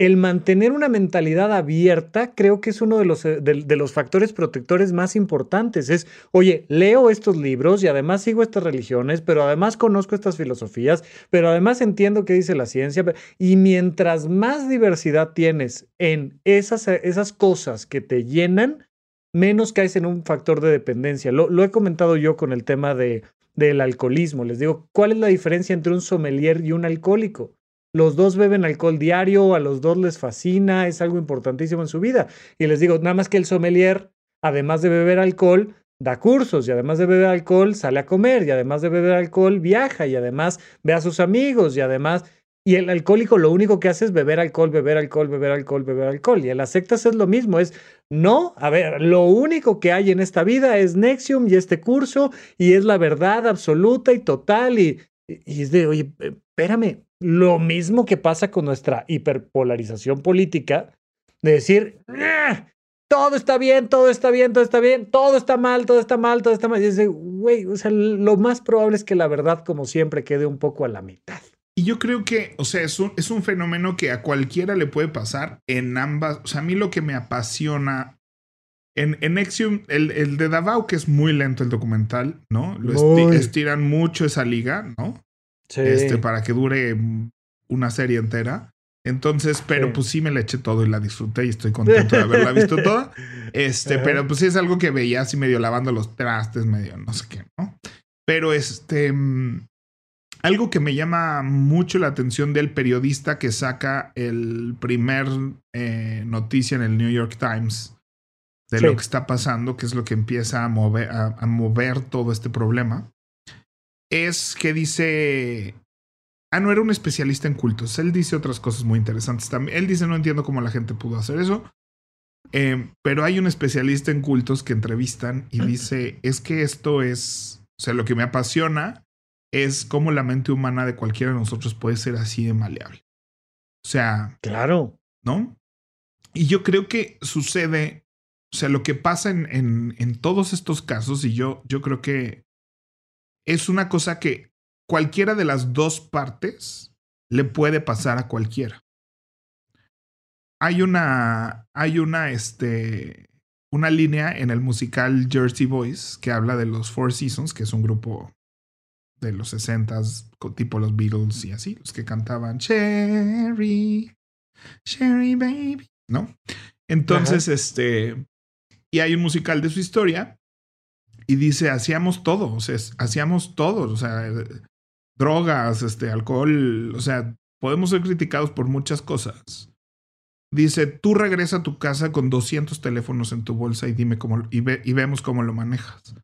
el mantener una mentalidad abierta creo que es uno de los, eh, de, los, factores protectores más importantes. Es, oye, leo estos libros y además sigo estas religiones, pero además conozco estas filosofías, pero además entiendo qué dice la ciencia. Y mientras más diversidad tienes en esas, esas cosas que te llenan, menos caes en un factor de dependencia. Lo, lo he comentado yo con el tema de, del alcoholismo. Les digo, ¿cuál es la diferencia entre un sommelier y un alcohólico? Los dos beben alcohol diario, a los dos les fascina, es algo importantísimo en su vida. Y les digo, nada más que el sommelier, además de beber alcohol, da cursos y además de beber alcohol sale a comer y además de beber alcohol viaja y además ve a sus amigos y además... Y el alcohólico lo único que hace es beber alcohol, beber alcohol, beber alcohol, beber alcohol. Y en las sectas es lo mismo, es, no, a ver, lo único que hay en esta vida es Nexium y este curso y es la verdad absoluta y total y, y es de, oye, espérame, lo mismo que pasa con nuestra hiperpolarización política, de decir, todo está bien, todo está bien, todo está bien, todo está mal, todo está mal, todo está mal. Y dice, güey, o sea, lo más probable es que la verdad, como siempre, quede un poco a la mitad. Y yo creo que, o sea, es un, es un fenómeno que a cualquiera le puede pasar en ambas. O sea, a mí lo que me apasiona en, en Nexium, el, el de Davao, que es muy lento el documental, ¿no? Lo estiran mucho esa liga, ¿no? Este, para que dure una serie entera. Entonces, pero pues sí me la eché todo y la disfruté y estoy contento de haberla visto toda. Este, pero pues sí es algo que veía así medio lavando los trastes, medio no sé qué, ¿no? Pero este, mm, algo que me llama mucho la atención del periodista que saca el primer eh, noticia en el New York Times de lo que está pasando, que es lo que empieza a mover, a mover todo este problema es que dice, ah, no era un especialista en cultos, él dice otras cosas muy interesantes también. Él dice, no entiendo cómo la gente pudo hacer eso, eh, pero hay un especialista en cultos que entrevistan y dice, es que esto es, o sea, lo que me apasiona es cómo la mente humana de cualquiera de nosotros puede ser así de maleable. O sea, claro, ¿no? Y yo creo que sucede, o sea, lo que pasa en, en, en todos estos casos, y yo, yo creo que es una cosa que cualquiera de las dos partes le puede pasar a cualquiera. Hay una, hay una, este, una línea en el musical Jersey Boys que habla de los Four Seasons, que es un grupo de los 60 tipo los Beatles y así, los que cantaban Cherry, Cherry Baby, ¿no? Entonces, este, y hay un musical de su historia y dice, hacíamos todo, o sea, hacíamos todo, o sea, drogas, este, alcohol, o sea, podemos ser criticados por muchas cosas. Dice, tú regresa a tu casa con 200 teléfonos en tu bolsa y dime cómo, y, y vemos cómo lo manejas.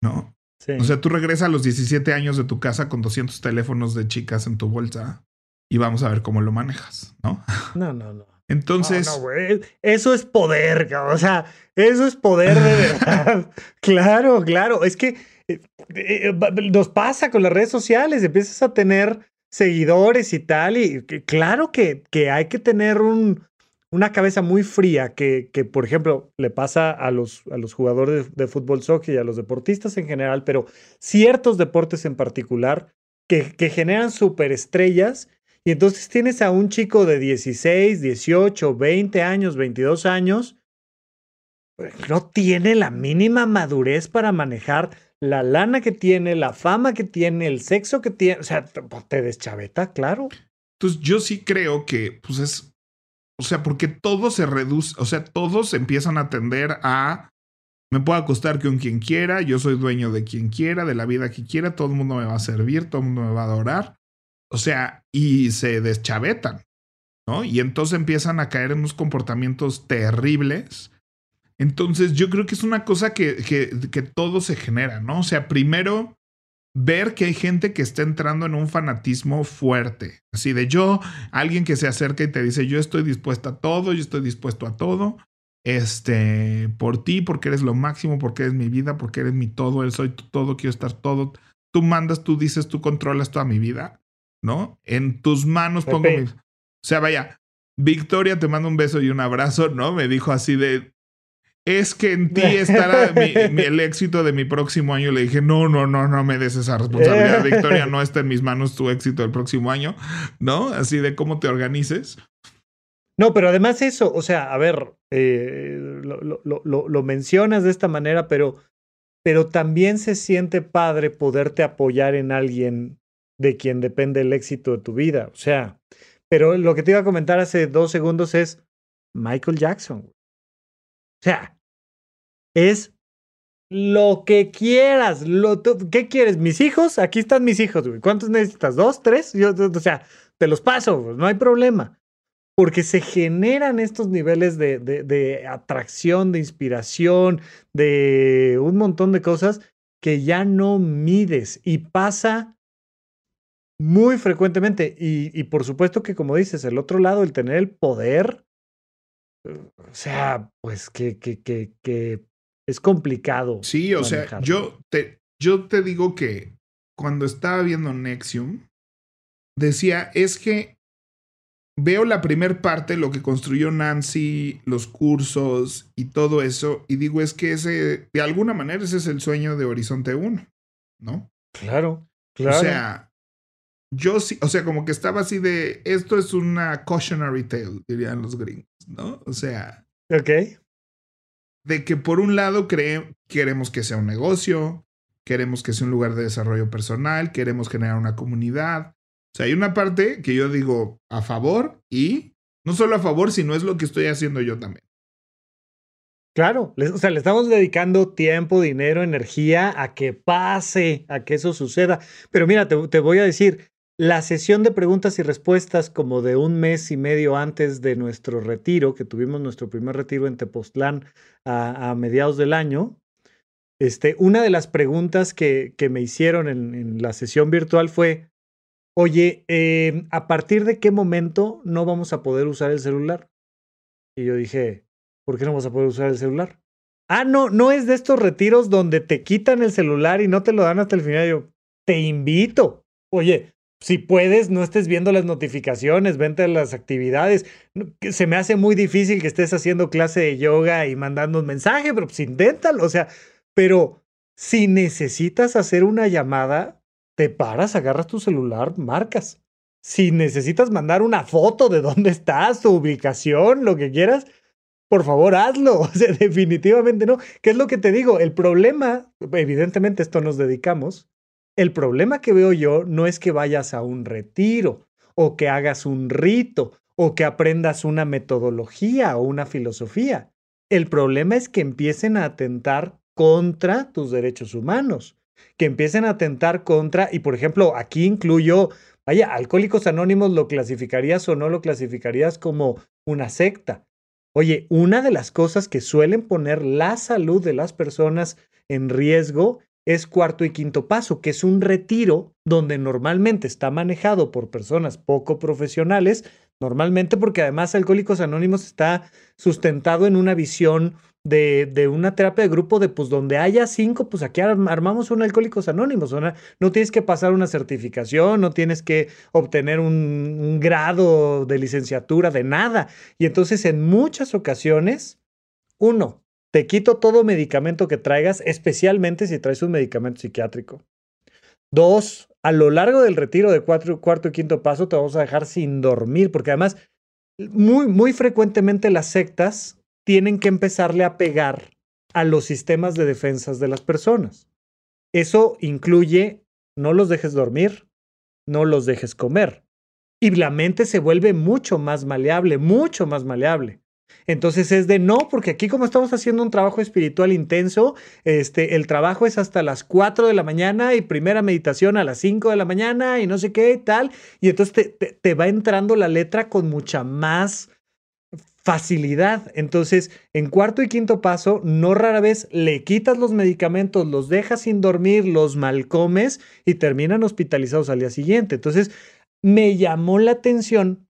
¿No? O sea, tú regresas a los 17 años de tu casa con 200 teléfonos de chicas en tu bolsa y vamos a ver cómo lo manejas, ¿no? No, no, no. Entonces. No, no, eso es poder, o sea, eso es poder de verdad. claro, claro. Es que eh, eh, nos pasa con las redes sociales, empiezas a tener seguidores y tal, y claro que, que hay que tener un, una cabeza muy fría que, que, por ejemplo, le pasa a los, a los jugadores de, fútbol soccer y a los deportistas en general, pero ciertos deportes en particular que, que generan superestrellas. Y entonces tienes a un chico de 16, 18, 20 años, 22 años, pues, no tiene la mínima madurez para manejar la lana que tiene, la fama que tiene, el sexo que tiene. O sea, te deschaveta, claro. Entonces yo sí creo que, pues es o sea, porque todo se reduce, o sea, todos empiezan a tender a, me puedo acostar con quien quiera, yo soy dueño de quien quiera, de la vida que quiera, todo el mundo me va a servir, todo el mundo me va a adorar. O sea, y se deschavetan, ¿no? Y entonces empiezan a caer en unos comportamientos terribles. Entonces yo creo que es una cosa que, que, que todo se genera, ¿no? O sea, primero ver que hay gente que está entrando en un fanatismo fuerte. Así de yo, alguien que se acerca y te dice, yo estoy dispuesta a todo, yo estoy dispuesto a todo. Este, por ti, porque eres lo máximo, porque eres mi vida, porque eres mi todo, él soy todo, quiero estar todo. Tú mandas, tú dices, tú controlas toda mi vida, ¿no? En tus manos pongo mi... O sea, vaya, Victoria te mando un beso y un abrazo, ¿no? Me dijo así de, es que en ti estará el éxito de mi próximo año. Le dije, no, no, no, no me des esa responsabilidad, Victoria, no está en mis manos tu éxito del próximo año, ¿no? Así de cómo te organices. No, pero además eso, o sea, a ver, eh, lo, lo, lo, mencionas de esta manera, pero, pero también se siente padre poderte apoyar en alguien de quien depende el éxito de tu vida. O sea, pero lo que te iba a comentar hace dos segundos es Michael Jackson. O sea, es lo que quieras. Lo, ¿Qué quieres? ¿Mis hijos? Aquí están mis hijos, güey. ¿Cuántos necesitas? ¿Dos? ¿Tres? Yo, o sea, te los paso, no hay problema. Porque se generan estos niveles de, de, de atracción, de inspiración, de un montón de cosas que ya no mides y pasa muy frecuentemente. Y, y, por supuesto que, como dices, el otro lado, el tener el poder, o sea, pues que, que, que, que es complicado. Sí, o sea, yo te, yo te digo que cuando estaba viendo Nexium, decía, es que veo la primer parte, lo que construyó Nancy, los cursos y todo eso, y digo, es que ese, de alguna manera, ese es el sueño de Horizonte 1, ¿no? Claro, claro. O sea, yo sí, o sea, como que estaba así de, esto es una cautionary tale, dirían los gringos, ¿no? O sea. Ok de que por un lado queremos que sea un negocio, queremos que sea un lugar de desarrollo personal, queremos generar una comunidad. O sea, hay una parte que yo digo a favor y no solo a favor, sino es lo que estoy haciendo yo también. Claro, o sea, le estamos dedicando tiempo, dinero, energía a que pase, a que eso suceda. Pero mira, te, te voy a decir, la sesión de preguntas y respuestas como de un mes y medio antes de nuestro retiro, que tuvimos nuestro primer retiro en Tepoztlán a, mediados del año, este, una de las preguntas que, me hicieron en, la sesión virtual fue, oye, em, ¿a partir de qué momento no vamos a poder usar el celular? Y yo dije, ¿por qué no vamos a poder usar el celular? Ah, no, no es de estos retiros donde te quitan el celular y no te lo dan hasta el final. Yo, te invito. Oye, si puedes, no estés viendo las notificaciones, vente las actividades. Se me hace muy difícil que estés haciendo clase de yoga y mandando un mensaje, pero pues inténtalo. O sea, pero si necesitas hacer una llamada, te paras, agarras tu celular, marcas. Si necesitas mandar una foto de dónde estás, tu ubicación, lo que quieras, por favor hazlo. O sea, definitivamente no. ¿Qué es lo que te digo? El problema, evidentemente esto nos dedicamos, el problema que veo yo no es que vayas a un retiro o que hagas un rito o que aprendas una metodología o una filosofía. El problema es que empiecen a atentar contra tus derechos humanos, que empiecen a atentar contra, y por ejemplo, aquí incluyo, vaya, Alcohólicos Anónimos lo clasificarías o no lo clasificarías como una secta. Oye, una de las cosas que suelen poner la salud de las personas en riesgo es cuarto y quinto paso, que es un retiro donde normalmente está manejado por personas poco profesionales, Normalmente porque además Alcohólicos Anónimos está sustentado en una visión de, de, una terapia de grupo de pues donde haya cinco, pues aquí armamos un Alcohólicos Anónimos. no tienes que pasar una certificación, no tienes que obtener un, un grado de licenciatura, de nada. Y entonces en muchas ocasiones, uno, te quito todo medicamento que traigas, especialmente si traes un medicamento psiquiátrico. Dos, a lo largo del retiro de cuarto y quinto paso te vamos a dejar sin dormir, porque además muy, muy frecuentemente las sectas tienen que empezarle a pegar a los sistemas de defensas de las personas. Eso incluye no los dejes dormir, no los dejes comer. Y la mente se vuelve mucho más maleable, mucho más maleable. Entonces es de no, porque aquí como estamos haciendo un trabajo espiritual intenso, este, el trabajo es hasta las 4 de la mañana y primera meditación a las 5 de la mañana y no sé qué y tal. Y entonces te, te va entrando la letra con mucha más facilidad. Entonces, en cuarto y quinto paso, no rara vez le quitas los medicamentos, los dejas sin dormir, los malcomes y terminan hospitalizados al día siguiente. Entonces, me llamó la atención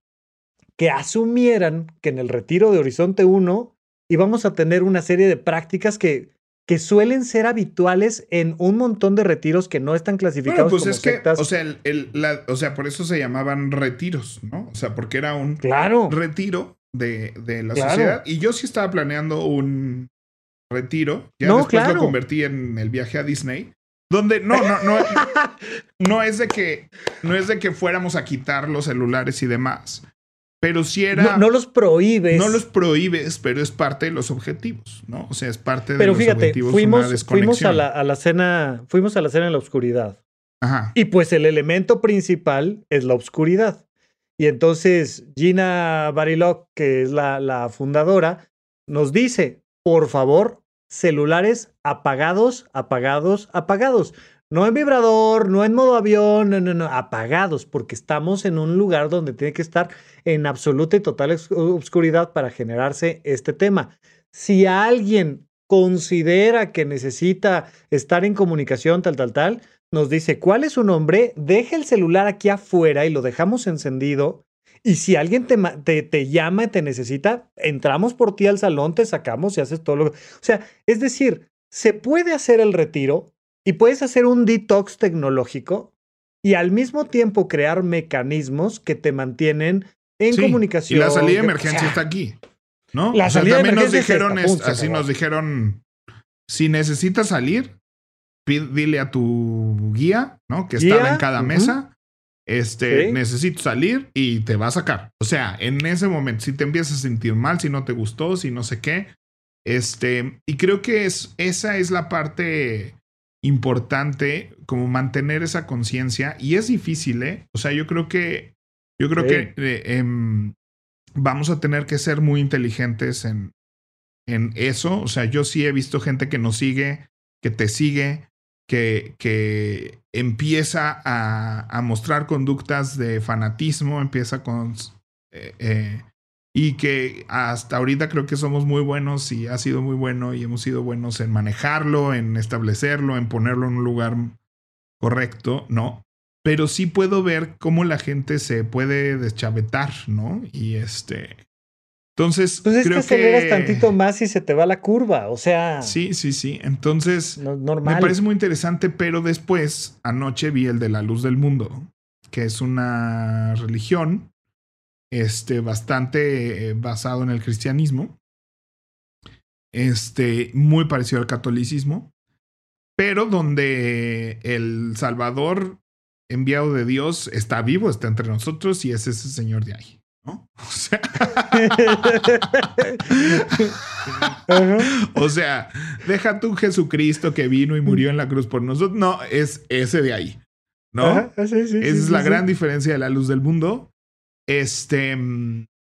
que asumieran que en el retiro de Horizonte 1 íbamos a tener una serie de prácticas que, que suelen ser habituales en un montón de retiros que no están clasificados bueno, pues es Que, o, sea, el, o sea, por eso se llamaban retiros, ¿no? O sea, porque era un claro. retiro de, de la sociedad. Y yo sí estaba planeando un retiro. Ya después lo convertí en el viaje a Disney. Donde no, no, no, no es de que no es de que fuéramos a quitar los celulares y demás. Pero si era. No, los prohíbes. No los prohíbes, pero es parte de los objetivos, ¿no? O sea, es parte de los objetivos. Fuimos, fuimos a la, a la cena, fuimos a la cena en la oscuridad. Ajá. Y pues el elemento principal es la oscuridad. Y entonces Gina Barilock, que es la, la fundadora, nos dice: por favor, celulares apagados, apagados, apagados. No en vibrador, no en modo avión, no, no, no, apagados, porque estamos en un lugar donde tiene que estar en absoluta y total oscuridad para generarse este tema. Si alguien considera que necesita estar en comunicación, tal, tal, tal, nos dice cuál es su nombre, deja el celular aquí afuera y lo dejamos encendido. Y si alguien te, te, te, llama y te necesita, entramos por ti al salón, te sacamos y haces todo lo O sea, es decir, se puede hacer el retiro y puedes hacer un detox tecnológico y al mismo tiempo crear mecanismos que te mantienen en comunicación. Y la salida de emergencia está aquí. ¿No? La salida también nos dijeron, así nos dijeron, si necesitas salir, dile a tu guía, ¿no? Que estaba en cada mesa. Este, necesito salir y te va a sacar. O sea, en ese momento, si te empiezas a sentir mal, si no te gustó, si no sé qué. Este, y creo que es, esa es la parte importante como mantener esa conciencia y es difícil, ¿eh? O sea, yo creo que, yo creo que eh, em, vamos a tener que ser muy inteligentes en, en eso. O sea, yo sí he visto gente que nos sigue, que te sigue, que, que empieza a, a mostrar conductas de fanatismo, empieza con eh, eh y que hasta ahorita creo que somos muy buenos y ha sido muy bueno y hemos sido buenos en manejarlo, en establecerlo, en ponerlo en un lugar correcto, ¿no? Pero sí puedo ver cómo la gente se puede deschavetar, ¿no? Y este... Entonces, pues es creo que aceleras tantito más y se te va la curva, o sea... Sí, sí, sí. Entonces, normal. me parece muy interesante, pero después, anoche vi el de la luz del mundo, que es una religión este, bastante eh, basado en el cristianismo, este, muy parecido al catolicismo, pero donde el Salvador enviado de Dios está vivo, está entre nosotros y es ese señor de ahí. ¿no? O sea, o sea, deja tú Jesucristo que vino y murió en la cruz por nosotros. No, es ese de ahí. ¿No? Esa es la gran diferencia de la luz del mundo. Este,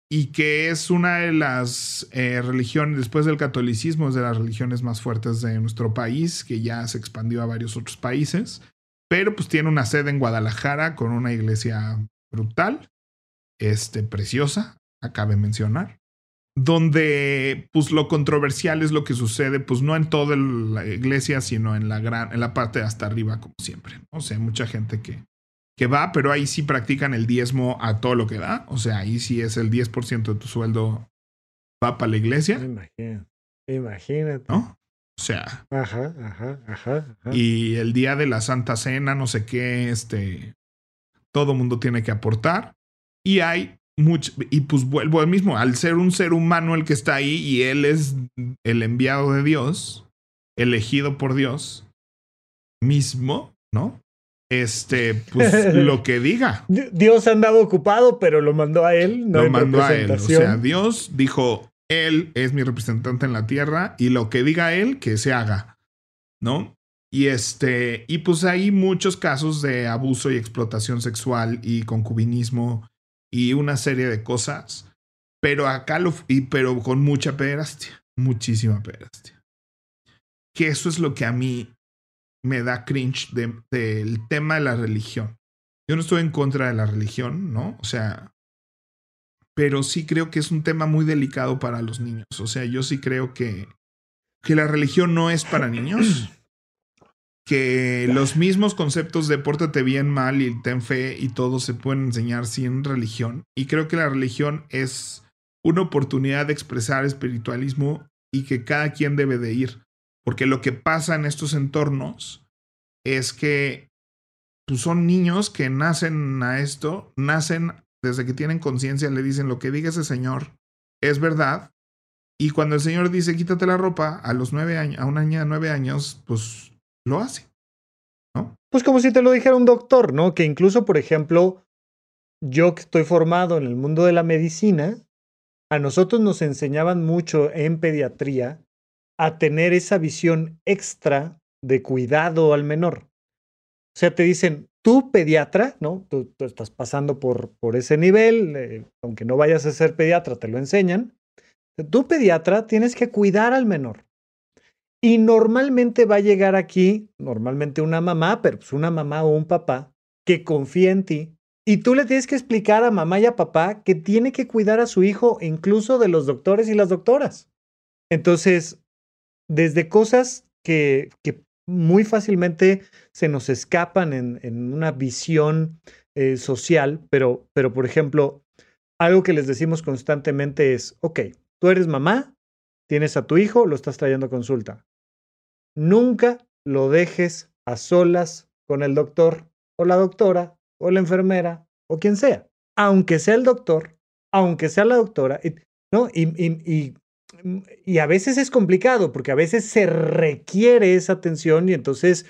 y que es una de las eh, religiones, después del catolicismo, es de las religiones más fuertes de nuestro país, que ya se expandió a varios otros países, pero pues tiene una sede en Guadalajara con una iglesia brutal, este, preciosa, acabe mencionar, donde pues lo controversial es lo que sucede, pues no en toda la iglesia, sino en la gran, en la parte de hasta arriba, como siempre. O sea, mucha gente que que va, pero ahí sí practican el diezmo a todo lo que da. O sea, ahí sí es el 10% de tu sueldo va para la iglesia. Imagínate. Imagínate. ¿No? O sea. Ajá, ajá, ajá, Y el día de la Santa Cena, no sé qué, este. Todo mundo tiene que aportar. Y hay mucho. Y pues vuelvo al mismo. Al ser un ser humano el que está ahí y él es el enviado de Dios, elegido por Dios mismo, ¿no? Este, pues lo que diga. Dios andaba ocupado, pero lo mandó a él. No lo mandó a él. O sea, Dios dijo: Él es mi representante en la tierra y lo que diga él, que se haga. ¿No? Y este, y pues hay muchos casos de abuso y explotación sexual y concubinismo y una serie de cosas. Pero acá lo, y, pero con mucha pederastia, muchísima pederastia. Que eso es lo que a mí me da cringe del tema de la religión. Yo no estoy en contra de la religión, ¿no? O sea, pero sí creo que es un tema muy delicado para los niños. O sea, yo sí creo que, que la religión no es para niños. que los mismos conceptos de pórtate bien, mal y ten fe y todo se pueden enseñar sin religión. Y creo que la religión es una oportunidad de expresar espiritualismo y que cada quien debe de ir. Porque lo que pasa en estos entornos es que pues, son niños que nacen a esto, nacen desde que tienen conciencia, le dicen lo que diga ese señor es verdad. Y cuando el señor dice quítate la ropa a los nueve años, a una niña de nueve años, pues lo hace. ¿No? Pues como si te lo dijera un doctor, ¿no? Que incluso, por ejemplo, yo que estoy formado en el mundo de la medicina, a nosotros nos enseñaban mucho en pediatría a tener esa visión extra de cuidado al menor. O sea, te dicen, tú pediatra, ¿no? Tú, estás pasando por, por ese nivel, eh, aunque no vayas a ser pediatra, te lo enseñan. Tú pediatra tienes que cuidar al menor. Y normalmente va a llegar aquí, normalmente una mamá, pero pues una mamá o un papá que confía en ti. Y tú le tienes que explicar a mamá y a papá que tiene que cuidar a su hijo incluso de los doctores y las doctoras. Entonces, desde cosas que, muy fácilmente se nos escapan en, una visión eh, social, pero, pero por ejemplo, algo que les decimos constantemente es, ok, tú eres mamá, tienes a tu hijo, lo estás trayendo a consulta. Nunca lo dejes a solas con el doctor o la doctora o la enfermera o quien sea, aunque sea el doctor, aunque sea la doctora, ¿no? y y a veces es complicado porque a veces se requiere esa atención y entonces,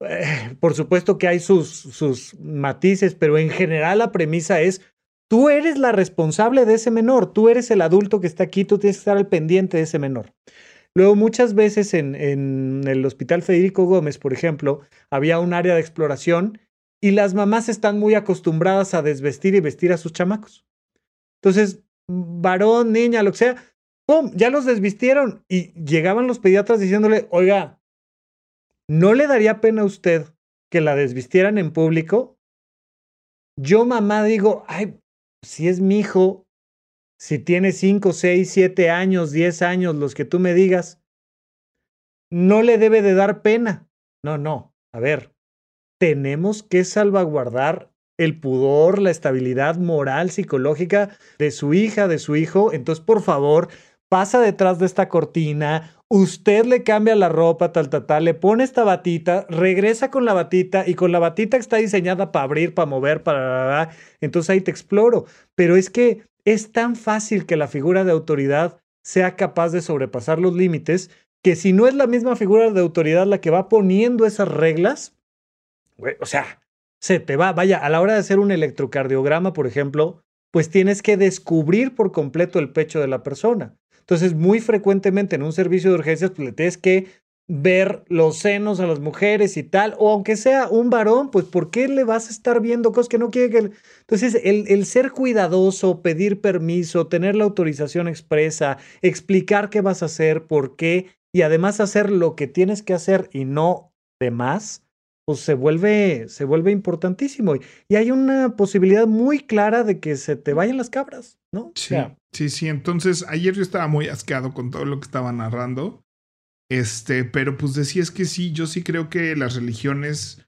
eh, por supuesto que hay sus, sus matices, pero en general la premisa es, tú eres la responsable de ese menor, tú eres el adulto que está aquí, tú tienes que estar al pendiente de ese menor. Luego, muchas veces en, en el Hospital Federico Gómez, por ejemplo, había un área de exploración y las mamás están muy acostumbradas a desvestir y vestir a sus chamacos. Entonces, varón, niña, lo que sea, ¡pum! Ya los desvistieron. Y llegaban los pediatras diciéndole, oiga, ¿no le daría pena a usted que la desvistieran en público? Yo, mamá, digo, ay, si es mi hijo, si tiene 5, 6, 7 años, 10 años, los que tú me digas, no le debe de dar pena. No, no. A ver, tenemos que salvaguardar el pudor, la estabilidad moral, psicológica de su hija, de su hijo. Entonces, por favor, pasa detrás de esta cortina, usted le cambia la ropa, tal, tal, tal, le pone esta batita, regresa con la batita y con la batita que está diseñada para abrir, para mover, para... Entonces ahí te exploro. Pero es que es tan fácil que la figura de autoridad sea capaz de sobrepasar los límites que si no es la misma figura de autoridad la que va poniendo esas reglas, o sea, se te va. Vaya, a la hora de hacer un electrocardiograma, por ejemplo, pues tienes que descubrir por completo el pecho de la persona. Entonces, muy frecuentemente en un servicio de urgencias, pues le tienes que ver los senos a las mujeres y tal, o aunque sea un varón, pues ¿por qué le vas a estar viendo cosas que no quiere que... Entonces, el, el ser cuidadoso, pedir permiso, tener la autorización expresa, explicar qué vas a hacer, por qué, y además hacer lo que tienes que hacer y no de más, pues se vuelve, se vuelve importantísimo. Y hay una posibilidad muy clara de que se te vayan las cabras, ¿no? Sí, sí, sí. Entonces, ayer yo estaba muy asqueado con todo lo que estaba narrando. Este, pero pues decía es que sí, yo sí creo que las religiones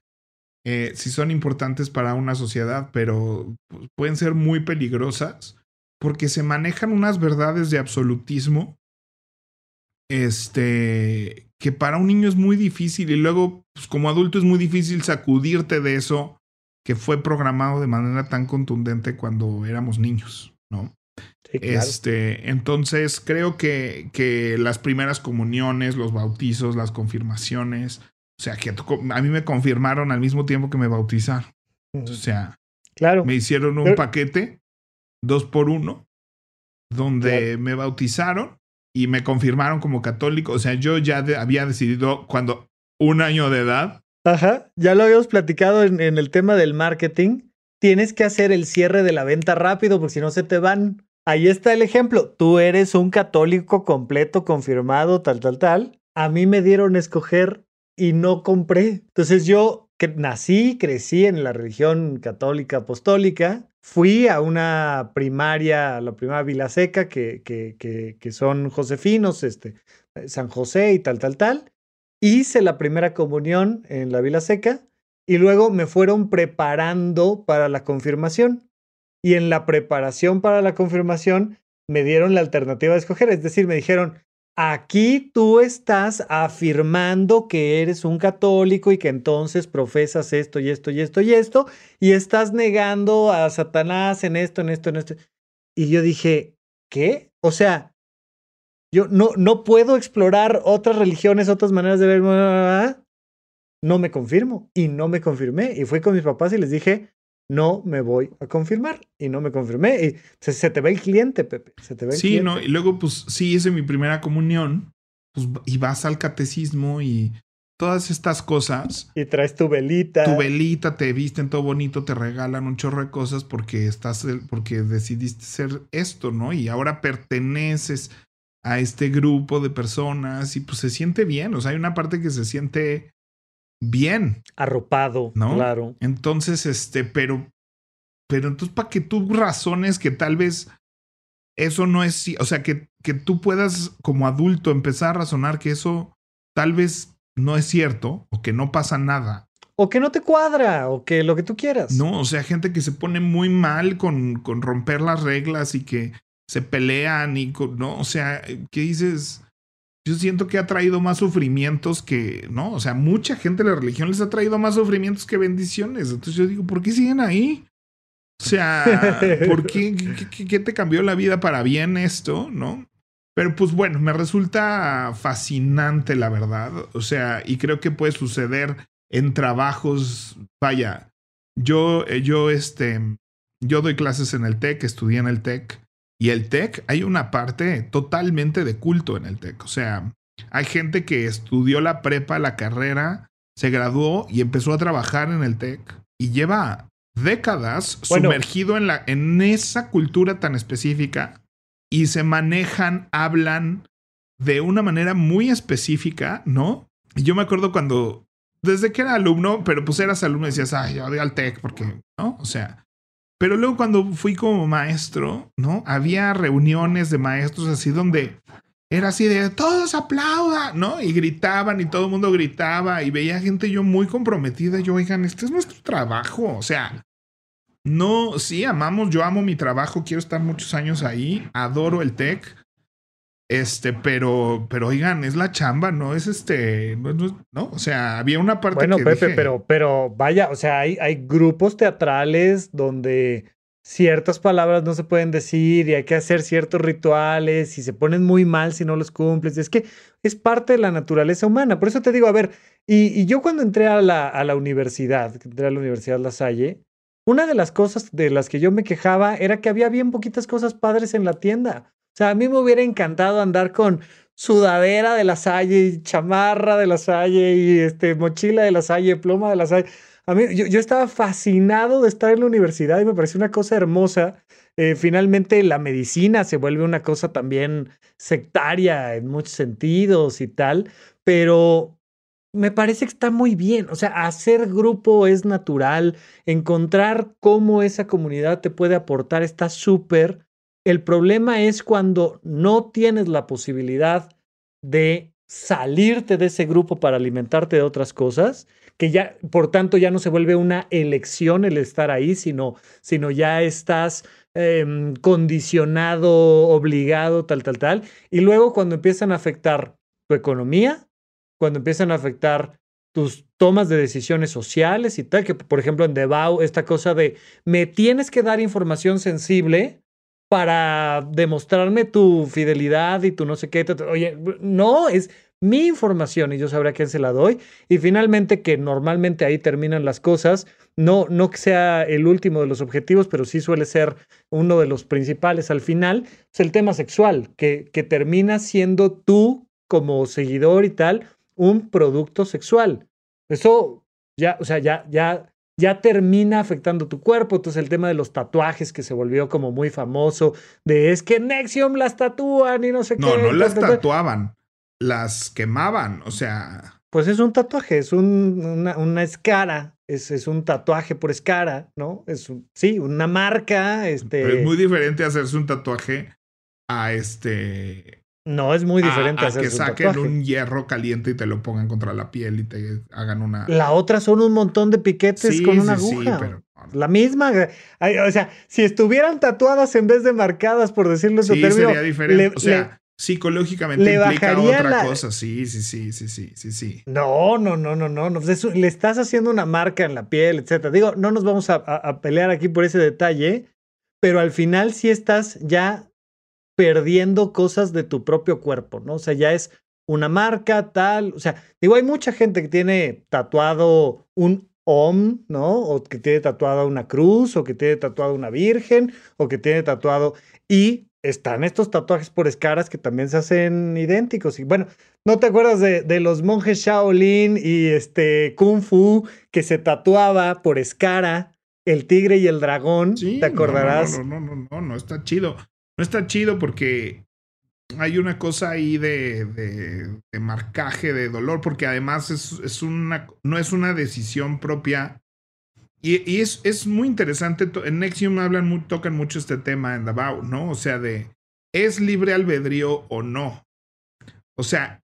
eh, si son importantes para una sociedad, pero pues, pueden ser muy peligrosas porque se manejan unas verdades de absolutismo este, que para un niño es muy difícil y luego, pues como adulto es muy difícil sacudirte de eso que fue programado de manera tan contundente cuando éramos niños, ¿no? Este, entonces creo que, que las primeras comuniones, los bautizos, las confirmaciones, o sea, que a mí me confirmaron al mismo tiempo que me bautizaron. O sea, claro. me hicieron un paquete, dos por uno, donde me bautizaron y me confirmaron como católico. O sea, yo ya había decidido cuando un año de edad. Ajá, ya lo habíamos platicado en, en, el tema del marketing. Tienes que hacer el cierre de la venta rápido porque si no se te van. Ahí está el ejemplo. Tú eres un católico completo, confirmado, tal, tal, tal. A mí me dieron a escoger y no compré. Entonces yo que nací, crecí en la religión católica apostólica, fui a una primaria, la primaria Vila Seca, que, que, que, que, son josefinos, este, San José y tal, tal, tal. Hice la primera comunión en la Vila Seca y luego me fueron preparando para la confirmación. Y en la preparación para la confirmación me dieron la alternativa de escoger, es decir, me dijeron, Aquí tú estás afirmando que eres un católico y que entonces profesas esto y esto y esto y esto y estás negando a Satanás en esto, en esto, en esto. Y yo dije, ¿qué? O sea, yo no, no puedo explorar otras religiones, otras maneras de ver. No me confirmo y no me confirmé. Y fui con mis papás y les dije, no me voy a confirmar. Y no me confirmé. Y se, te ve el cliente, Pepe. Se te ve el sí, no. Y luego, pues sí, hice mi primera comunión. Pues, y vas al catecismo y todas estas cosas. Y traes tu velita. Tu velita, te visten todo bonito, te regalan un chorro de cosas porque estás, porque decidiste ser esto, ¿no? Y ahora perteneces a este grupo de personas y pues se siente bien. O sea, hay una parte que se siente bien. Arropado, ¿no? Claro. Entonces, este, pero, pero entonces para que tú razones que tal vez eso no es, o sea, que, que tú puedas como adulto empezar a razonar que eso tal vez no es cierto o que no pasa nada. O que no te cuadra, o que lo que tú quieras. No, o sea, gente que se pone muy mal con, con romper las reglas y que se pelean y, no, o sea, ¿qué dices? Yo siento que ha traído más sufrimientos que, ¿no? O sea, mucha gente de la religión les ha traído más sufrimientos que bendiciones. Entonces yo digo, ¿por qué siguen ahí? O sea, ¿por qué, qué, te cambió la vida para bien esto, no? Pero pues bueno, me resulta fascinante la verdad. O sea, y creo que puede suceder en trabajos, vaya, yo, eh, yo, este, yo doy clases en el TEC, estudié en el TEC. Y el TEC, hay una parte totalmente de culto en el TEC. O sea, hay gente que estudió la prepa, la carrera, se graduó y empezó a trabajar en el TEC y lleva décadas sumergido en, la, en esa cultura tan específica y se manejan, hablan de una manera muy específica, ¿no? Y yo me acuerdo cuando, desde que era alumno, pero pues eras alumno y decías, ay, yo voy al TEC porque, ¿no? O sea, pero luego cuando fui como maestro, ¿no? Había reuniones de maestros así donde era así de todos aplaudan, ¿no? Y gritaban y todo el mundo gritaba y veía gente yo muy comprometida. Yo, oigan, este es nuestro trabajo. O sea, no, sí, amamos, yo amo mi trabajo, quiero estar muchos años ahí, adoro el tech. Este, pero, pero oigan, es la chamba, no es este, no, o sea, había una parte bueno, Pepe, pero, pero vaya, o sea, hay, hay grupos teatrales donde ciertas palabras no se pueden decir y hay que hacer ciertos rituales y se ponen muy mal si no los cumples. Es que es parte de la naturaleza humana. Por eso te digo, a ver, y, y yo cuando entré a la, a la universidad, entré a la Universidad La Salle, una de las cosas de las que yo me quejaba era que había bien poquitas cosas padres en la tienda. Sea, a mí me hubiera encantado andar con sudadera de la Salle, chamarra de la Salle y este, mochila de la Salle, pluma de la Salle. A mí, yo, estaba fascinado de estar en la universidad y me pareció una cosa hermosa. Eh, finalmente la medicina se vuelve una cosa también sectaria en muchos sentidos y tal, pero me parece que está muy bien. O sea, hacer grupo es natural, encontrar cómo esa comunidad te puede aportar está súper. El problema es cuando no tienes la posibilidad de salirte de ese grupo para alimentarte de otras cosas, que ya, por tanto, ya no se vuelve una elección el estar ahí, sino, sino ya estás em, condicionado, obligado, tal, tal, tal. Y luego cuando empiezan a afectar tu economía, cuando empiezan a afectar tus tomas de decisiones sociales y tal, que por ejemplo en Debau, esta cosa de me tienes que dar información sensible para demostrarme tu fidelidad y tu no sé qué. Oye, no, es mi información y yo sabré a quién se la doy. Y finalmente, que normalmente ahí terminan las cosas, no, no que sea el último de los objetivos, pero sí suele ser uno de los principales al final, es el tema sexual, que, que termina siendo tú como seguidor y tal un producto sexual. Eso ya, o sea, ya, ya ya termina afectando tu cuerpo. Entonces el tema de los tatuajes que se volvió como muy famoso, de es que Nexium las tatúan y no sé qué. No, no las tatuaban, las quemaban, o sea. Pues es un tatuaje, es una, una, escara, es, es, un tatuaje por escara, ¿no? Es un, sí, una marca. Este... es muy diferente hacerse un tatuaje a este no, es muy diferente a, que saquen un hierro caliente y te lo pongan contra la piel y te hagan una. La otra son un montón de piquetes con una aguja. pero... La misma. O sea, si estuvieran tatuadas en vez de marcadas, por decirlo en sí, sería diferente. o sea, psicológicamente le implica otra cosa. Sí, sí, sí, sí, sí, sí, sí. No, no, no, no, no. le estás haciendo una marca en la piel, etcétera. Digo, no nos vamos a, a pelear aquí por ese detalle, pero al final sí estás ya perdiendo cosas de tu propio cuerpo, ¿no? O sea, ya es una marca tal, o sea, digo, hay mucha gente que tiene tatuado un OM, ¿no? O que tiene tatuada una cruz, o que tiene tatuado una virgen, o que tiene tatuado... Y están estos tatuajes por escaras que también se hacen idénticos. Y bueno, ¿no te acuerdas de, de los monjes Shaolin y este Kung Fu que se tatuaba por escara el tigre y el dragón? Sí, ¿Te acordarás? No, no, no, no, no, no, está chido no está chido porque hay una cosa ahí de, de, marcaje, de dolor, porque además es, una, no es una decisión propia. Y, es, es, muy interesante. En Nexium hablan, tocan mucho este tema en Davao, ¿no? O sea, de ¿es libre albedrío o no? O sea,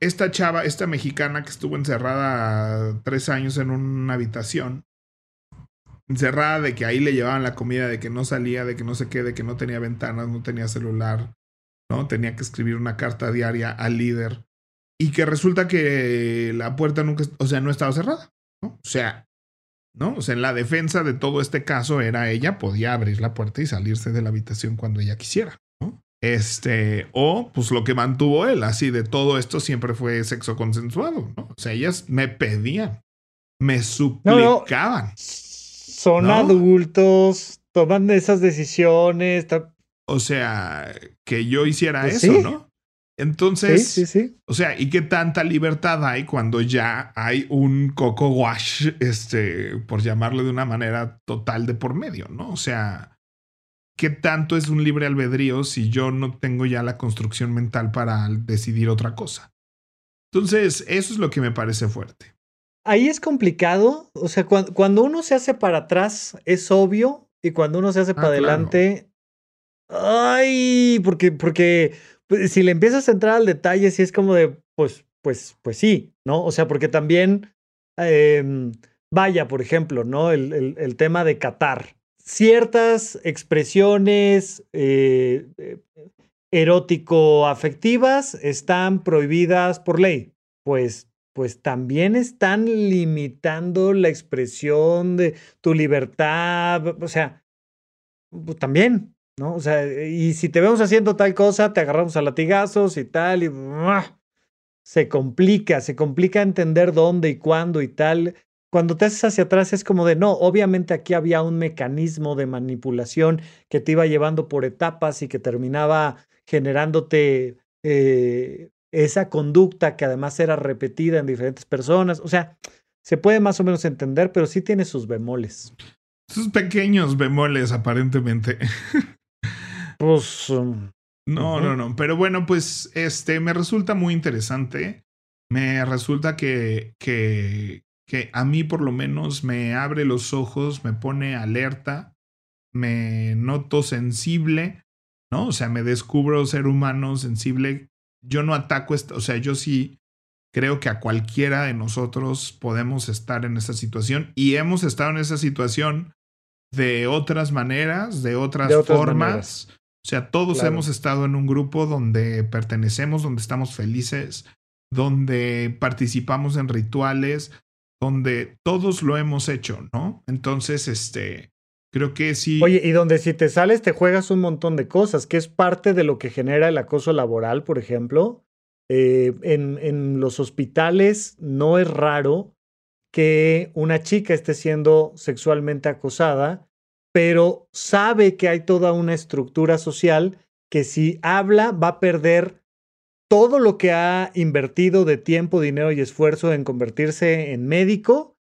esta chava, esta mexicana que estuvo encerrada tres años en una habitación, encerrada, de que ahí le llevaban la comida, de que no salía, de que no se quede, de que no tenía ventanas, no tenía celular, ¿no? Tenía que escribir una carta diaria al líder. Y que resulta que la puerta nunca, o sea, no estaba cerrada, ¿no? O sea, ¿no? O sea, en la defensa de todo este caso era ella, podía abrir la puerta y salirse de la habitación cuando ella quisiera, ¿no? Este, o pues lo que mantuvo él, así de todo esto siempre fue sexo consensuado, ¿no? O sea, ellas me pedían, me suplicaban son adultos, toman esas decisiones. O sea, que yo hiciera pues eso, ¿no? Entonces, sí, sí, sí. o sea, ¿y qué tanta libertad hay cuando ya hay un coco wash, este, por llamarlo de una manera total de por medio, ¿no? O sea, ¿qué tanto es un libre albedrío si yo no tengo ya la construcción mental para decidir otra cosa? Entonces, eso es lo que me parece fuerte ahí es complicado. O sea, cuando, uno se hace para atrás es obvio y cuando uno se hace ah, para adelante, ay, porque, porque pues, si le empiezas a entrar al detalle, sí es como de, pues, pues, pues sí, ¿no? O sea, porque también, em, vaya, por ejemplo, ¿no? El, el, tema de Qatar. Ciertas expresiones eh, eh, erótico-afectivas están prohibidas por ley. Pues pues también están limitando la expresión de tu libertad, o sea, pues también, ¿no? O sea, y si te vemos haciendo tal cosa, te agarramos a latigazos y tal, y se complica, se complica entender dónde y cuándo y tal. Cuando te haces hacia atrás es como de, no, obviamente aquí había un mecanismo de manipulación que te iba llevando por etapas y que terminaba generándote eh, esa conducta que además era repetida en diferentes personas. O sea, se puede más o menos entender, pero sí tiene sus bemoles. Sus pequeños bemoles, aparentemente. Pues. Um, no, no, no. Pero bueno, pues este me resulta muy interesante. Me resulta que, que, que a mí por lo menos me abre los ojos, me pone alerta, me noto sensible, ¿no? O sea, me descubro ser humano sensible yo no ataco, o sea, yo sí creo que a cualquiera de nosotros podemos estar en esa situación y hemos estado en esa situación de otras maneras, de otras, formas. O sea, todos hemos estado en un grupo donde pertenecemos, donde estamos felices, donde participamos en rituales, donde todos lo hemos hecho, ¿no? Entonces, este, creo que sí. Oye, y donde si te sales te juegas un montón de cosas, que es parte de lo que genera el acoso laboral, por ejemplo. Eh, en, en los hospitales no es raro que una chica esté siendo sexualmente acosada, pero sabe que hay toda una estructura social que si habla va a perder todo lo que ha invertido de tiempo, dinero y esfuerzo en convertirse en médico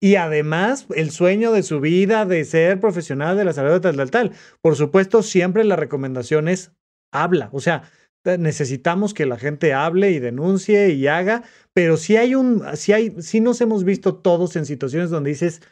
y además el sueño de su vida de ser profesional de la salud tal, tal. Por supuesto, siempre la recomendación es habla. O sea, necesitamos que la gente hable y denuncie y haga, pero si hay un, si hay, si nos hemos visto todos en situaciones donde dices,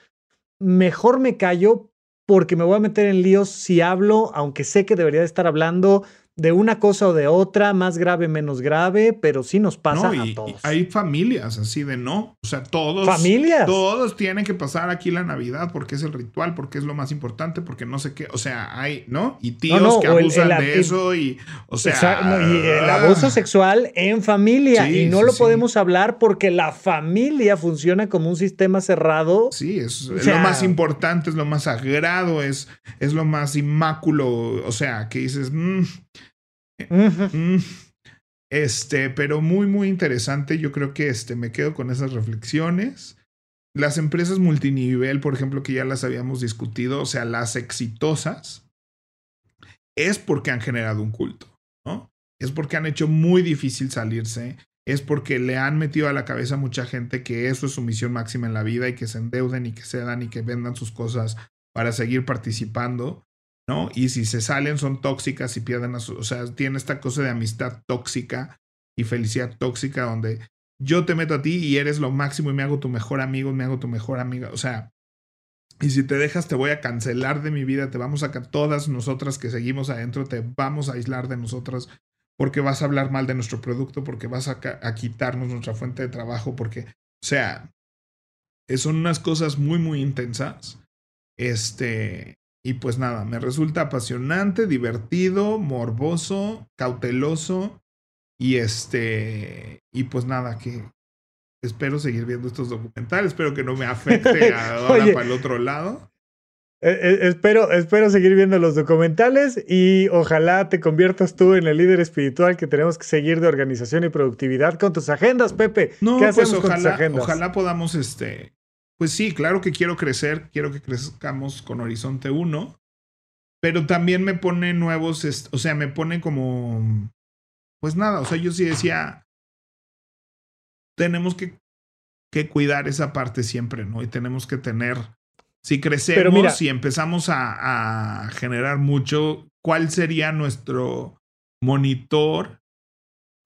mejor me callo porque me voy a meter en líos si hablo, aunque sé que debería de estar hablando, de una cosa o de otra, más grave, menos grave, pero sí nos pasa a todos. hay familias así de no, o sea, todos. Familias. Todos tienen que pasar aquí la Navidad porque es el ritual, porque es lo más importante, porque no sé qué, o sea, hay, ¿no? Y tíos que abusan de eso y, o sea. y el abuso sexual en familia y no lo podemos hablar porque la familia funciona como un sistema cerrado. Sí, es, lo más importante, es lo más sagrado, es, es lo más inmáculo, o sea, que dices, Mm. Este, pero muy, muy interesante. Yo creo que este, me quedo con esas reflexiones. Las empresas multinivel, por ejemplo, que ya las habíamos discutido, o sea, las exitosas, es porque han generado un culto, ¿no? Es porque han hecho muy difícil salirse, es porque le han metido a la cabeza a mucha gente que eso es su misión máxima en la vida y que se endeuden y que cedan y que vendan sus cosas para seguir participando. ¿No? Y si se salen son tóxicas y pierden a su, o sea, tiene esta cosa de amistad tóxica y felicidad tóxica donde yo te meto a ti y eres lo máximo y me hago tu mejor amigo, me hago tu mejor amiga, o sea, y si te dejas te voy a cancelar de mi vida, te vamos a todas nosotras que seguimos adentro te vamos a aislar de nosotras porque vas a hablar mal de nuestro producto, porque vas a, a quitarnos nuestra fuente de trabajo, porque, o sea, son unas cosas muy, muy intensas. Este, y pues nada, me resulta apasionante, divertido, morboso, cauteloso. Y este. Y pues nada, que espero seguir viendo estos documentales. Espero que no me afecte ahora para el otro lado. Eh, eh, espero, espero seguir viendo los documentales y ojalá te conviertas tú en el líder espiritual que tenemos que seguir de organización y productividad con tus agendas, Pepe. No, ¿Qué pues ojalá, ojalá podamos este, pues sí, claro que quiero crecer, quiero que crezcamos con Horizonte 1, pero también me pone nuevos, o sea, me pone como, pues nada, o sea, yo sí decía, tenemos que, que cuidar esa parte siempre, ¿no? Y tenemos que tener, si crecemos y empezamos a, a generar mucho, ¿cuál sería nuestro monitor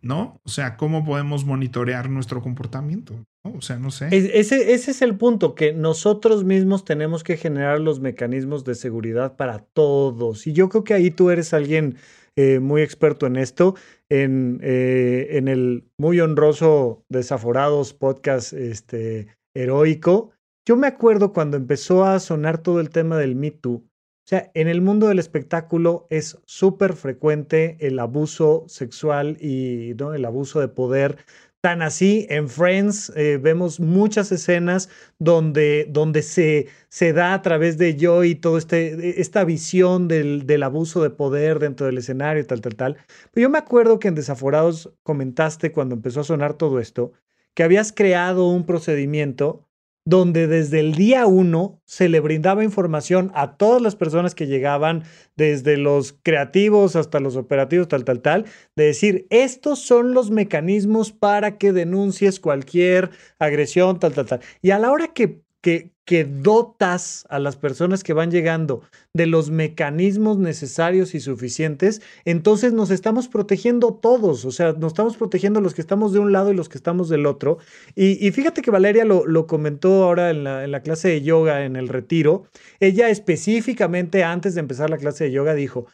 ¿no? O sea, ¿cómo podemos monitorear nuestro comportamiento? O sea, no sé. ese, es el punto, que nosotros mismos tenemos que generar los mecanismos de seguridad para todos. Y yo creo que ahí tú eres alguien eh, muy experto en esto, en, eh, en el muy honroso Desaforados podcast este, heroico. Yo me acuerdo cuando empezó a sonar todo el tema del Me Too, sea, en el mundo del espectáculo es súper frecuente el abuso sexual y ¿no? el abuso de poder. Tan así, en Friends eh, vemos muchas escenas donde, donde se, se da a través de Joey todo este, esta visión del, del abuso de poder dentro del escenario, tal, tal, tal. Pero yo me acuerdo que en Desaforados comentaste cuando empezó a sonar todo esto, que habías creado un procedimiento donde desde el día uno se le brindaba información a todas las personas que llegaban, desde los creativos hasta los operativos, tal, tal, tal, de decir, estos son los mecanismos para que denuncies cualquier agresión, tal, tal, tal. Y a la hora que que, dotas a las personas que van llegando de los mecanismos necesarios y suficientes, entonces nos estamos protegiendo todos, o sea, nos estamos protegiendo los que estamos de un lado y los que estamos del otro. Y, fíjate que Valeria lo, comentó ahora en la clase de yoga, en el retiro. Ella específicamente antes de empezar la clase de yoga dijo,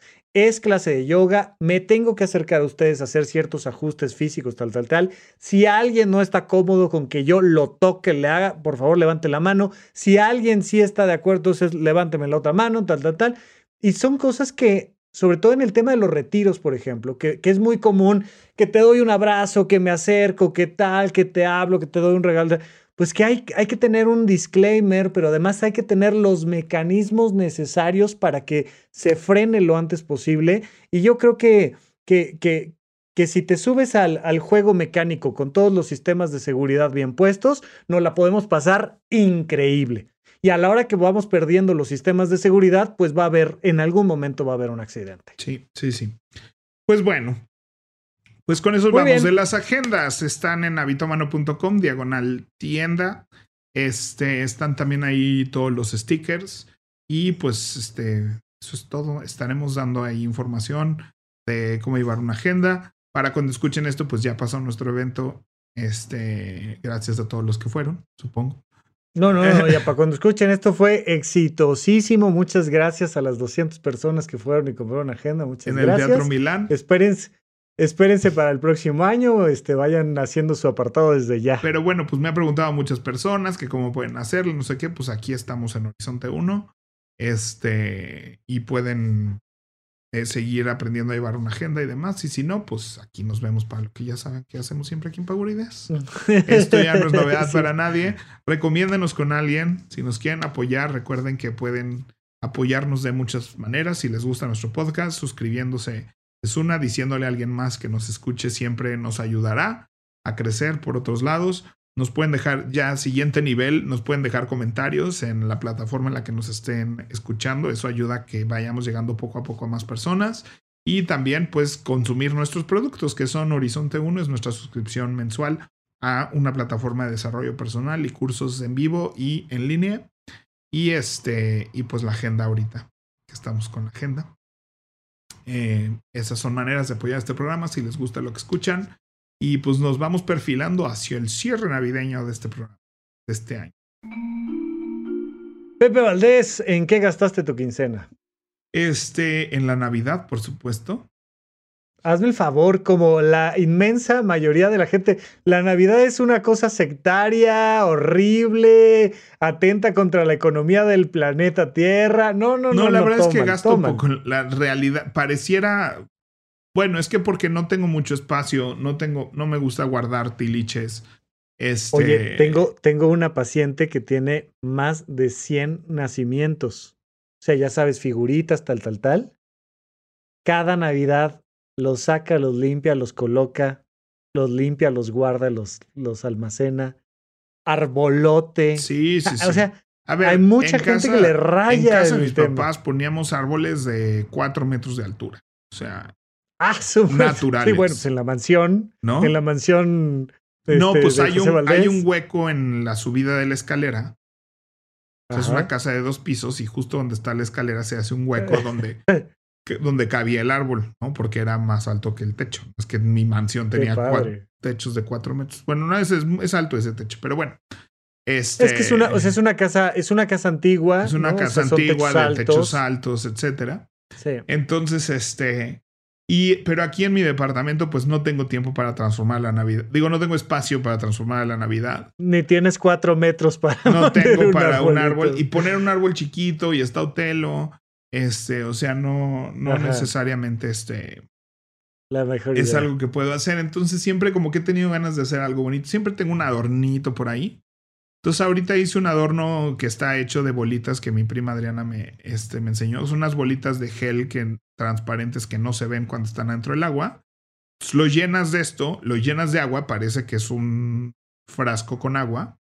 es clase de yoga, me tengo que acercar a ustedes a hacer ciertos ajustes físicos, tal, tal, tal. Si alguien no está cómodo con que yo lo toque, le haga, por favor, levante la mano. Si alguien sí está de acuerdo, entonces levánteme la otra mano, tal, tal, tal. Y son cosas que, sobre todo en el tema de los retiros, por ejemplo, que, que es muy común que te doy un abrazo, que me acerco, que tal, que te hablo, que te doy un regalo pues que hay, que tener un disclaimer, pero además hay que tener los mecanismos necesarios para que se frene lo antes posible. Y yo creo que, que, que, que si te subes al, al, juego mecánico con todos los sistemas de seguridad bien puestos, nos la podemos pasar increíble. Y a la hora que vamos perdiendo los sistemas de seguridad, pues va a haber, en algún momento va a haber un accidente. Sí, sí, sí. Pues bueno, pues con eso vamos de las agendas. Están en habitomano.com, diagonal tienda. Este, están también ahí todos los stickers. Y pues este, eso es todo. Estaremos dando ahí información de cómo llevar una agenda. Para cuando escuchen esto, pues ya pasó nuestro evento. Este, gracias a todos los que fueron, supongo. No, no, no, ya para cuando escuchen esto fue exitosísimo. Muchas gracias a las 200 personas que fueron y compraron agenda. Muchas gracias. En el Teatro Milán. Espérense, Espérense para el próximo año, este, vayan haciendo su apartado desde ya. Pero bueno, pues me han preguntado muchas personas que cómo pueden hacerlo, no sé qué, pues aquí estamos en Horizonte 1. Este, y pueden eh, seguir aprendiendo a llevar una agenda y demás. Y si no, pues aquí nos vemos para lo que ya saben que hacemos siempre aquí en Pagurides. Esto ya no es novedad para nadie. Recomiéndenos con alguien. Si nos quieren apoyar, recuerden que pueden apoyarnos de muchas maneras. Si les gusta nuestro podcast, suscribiéndose es una, diciéndole a alguien más que nos escuche siempre nos ayudará a crecer por otros lados. Nos pueden dejar ya siguiente nivel, nos pueden dejar comentarios en la plataforma en la que nos estén escuchando. Eso ayuda a que vayamos llegando poco a poco a más personas. Y también pues consumir nuestros productos que son Horizonte 1, es nuestra suscripción mensual a una plataforma de desarrollo personal y cursos en vivo y en línea. Y este, y pues la agenda ahorita, que estamos con la agenda. Eh, esas son maneras de apoyar este programa si les gusta lo que escuchan. Y pues nos vamos perfilando hacia el cierre navideño de este programa, de este año. Pepe Valdés, ¿en qué gastaste tu quincena? Este, en la Navidad, por supuesto hazme el favor, como la inmensa mayoría de la gente, la Navidad es una cosa sectaria, horrible, atenta contra la economía del planeta Tierra. No, no, no. No, la verdad es que gasto poco. La realidad pareciera. Bueno, es que porque no tengo mucho espacio, no tengo, no me gusta guardar tiliches. Este... Oye, tengo, tengo una paciente que tiene más de 100 nacimientos. O sea, ya sabes, figuritas, tal, tal, tal. Cada Navidad los saca, los limpia, los coloca, los limpia, los guarda, los, los almacena. Arbolote. Sí, sí, sí. O sea, hay mucha gente que le raya. En casa de mis papás poníamos árboles de cuatro metros de altura. O sea, ah, naturales. Sí, bueno, pues en la mansión. ¿No? En la mansión. no, este, pues hay un, hay un hueco en la subida de la escalera. es una casa de dos pisos y justo donde está la escalera se hace un hueco donde donde cabía el árbol, ¿no? Porque era más alto que el techo. Es que mi mansión tenía cuatro techos de cuatro metros. Bueno, no es, es, alto ese techo, pero bueno. Este, es que es una, o sea, es una casa, es una casa antigua. Es una casa antigua de techos altos, etcétera. Sí. Entonces, este. Y, pero aquí en mi departamento, pues no tengo tiempo para transformar la Navidad. Digo, no tengo espacio para transformar la Navidad. Ni tienes cuatro metros para. No tengo para un árbol. Y poner un árbol chiquito y está Otelo este, o sea, no, no necesariamente este. La mejor es algo que puedo hacer. Entonces, siempre como que he tenido ganas de hacer algo bonito. Siempre tengo un adornito por ahí. Entonces, ahorita hice un adorno que está hecho de bolitas que mi prima Adriana me, este, me enseñó. Son unas bolitas de gel que, transparentes que no se ven cuando están dentro del agua. lo llenas de esto, lo llenas de agua, parece que es un frasco con agua.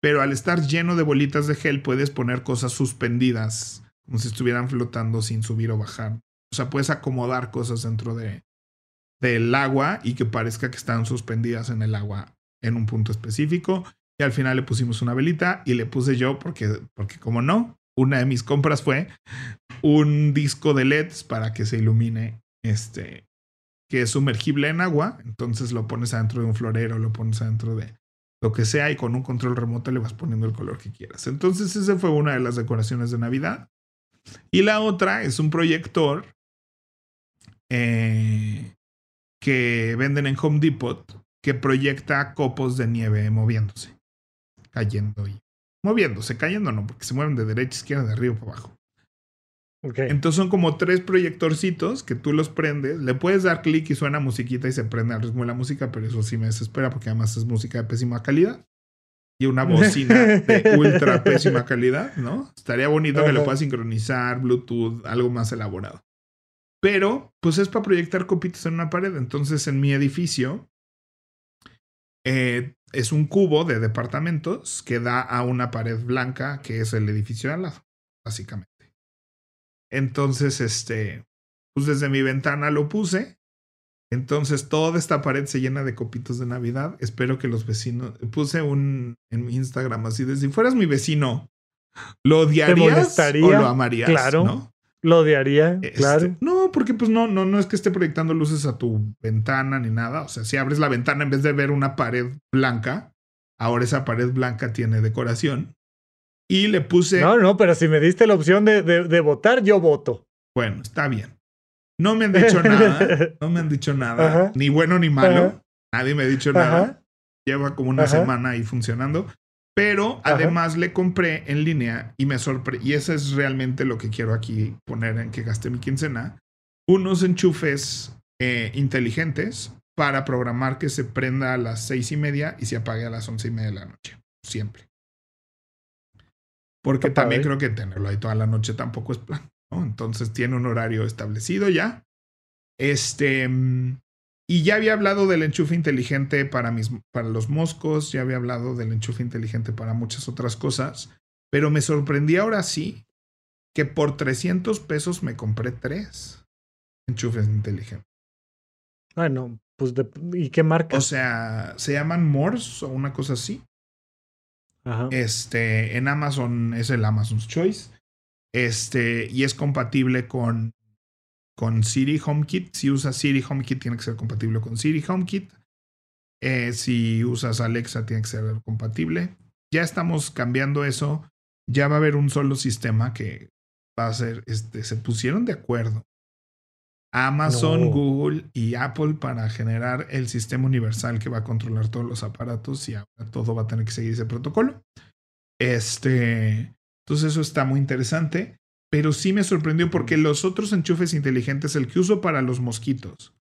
Pero al estar lleno de bolitas de gel, puedes poner cosas suspendidas como si estuvieran flotando sin subir o bajar. O sea, puedes acomodar cosas dentro de, del agua y que parezca que están suspendidas en el agua en un punto específico. Y al final le pusimos una velita y le puse yo porque, porque como no, una de mis compras fue un disco de LEDs para que se ilumine este que es sumergible en agua, entonces lo pones adentro de un florero, lo pones adentro de lo que sea y con un control remoto le vas poniendo el color que quieras. Entonces esa fue una de las decoraciones de Navidad. Y la otra es un proyector eh, que venden en Home Depot que proyecta copos de nieve moviéndose, cayendo y moviéndose, cayendo no, porque se mueven de derecha a izquierda, de arriba para abajo. Entonces son como tres proyectorcitos que tú los prendes, le puedes dar clic y suena musiquita y se prende al ritmo de la música, pero eso sí me desespera porque además es música de pésima calidad y una bocina de ultra pésima calidad, ¿no? Estaría bonito que lo puedas sincronizar, Bluetooth, algo más elaborado. Pero, pues es para proyectar copitos en una pared. Entonces, en mi edificio eh, es un cubo de departamentos que da a una pared blanca, que es el edificio de al lado, básicamente. Entonces, este, pues desde mi ventana lo puse. Entonces toda esta pared se llena de copitos de Navidad. Espero que los vecinos. Puse un en mi Instagram así de si fueras mi vecino, ¿lo odiarías o lo amarías? Claro. ¿no? Lo odiaría, Este, claro. No, porque pues no, no, no es que esté proyectando luces a tu ventana ni nada. O sea, si abres la ventana en vez de ver una pared blanca, ahora esa pared blanca tiene decoración. Y le puse. No, no, pero si me diste la opción de, de, de votar, yo voto. Bueno, está bien. No me han dicho nada. No me han dicho nada. Ajá. Ni bueno ni malo. Ajá. Nadie me ha dicho nada. Lleva como una semana ahí funcionando. Pero además le compré en línea y me sorprendió. Y eso es realmente lo que quiero aquí poner en que gasté mi quincena. Unos enchufes eh, inteligentes para programar que se prenda a las seis y media y se apague a las once y media de la noche. Siempre. Porque también creo que tenerlo ahí toda la noche tampoco es plan. ¿No? Entonces tiene un horario establecido ya. Este. Y ya había hablado del enchufe inteligente para, mis, para los moscos, ya había hablado del enchufe inteligente para muchas otras cosas, pero me sorprendí ahora sí que por 300 pesos me compré tres enchufes inteligentes. Bueno, pues, de- ¿y qué marca? O sea, se llaman Morse o una cosa así. Ajá. Este, en Amazon es el Amazon's Choice. Este, y es compatible con, con Siri HomeKit. Si usas Siri HomeKit, tiene que ser compatible con Siri HomeKit. Eh, si usas Alexa, tiene que ser compatible. Ya estamos cambiando eso. Ya va a haber un solo sistema que va a ser, este, se pusieron de acuerdo. Amazon, No. Google y Apple para generar el sistema universal que va a controlar todos los aparatos y ahora todo va a tener que seguir ese protocolo. Este, entonces eso está muy interesante, pero sí me sorprendió porque los otros enchufes inteligentes, el que uso para los mosquitos,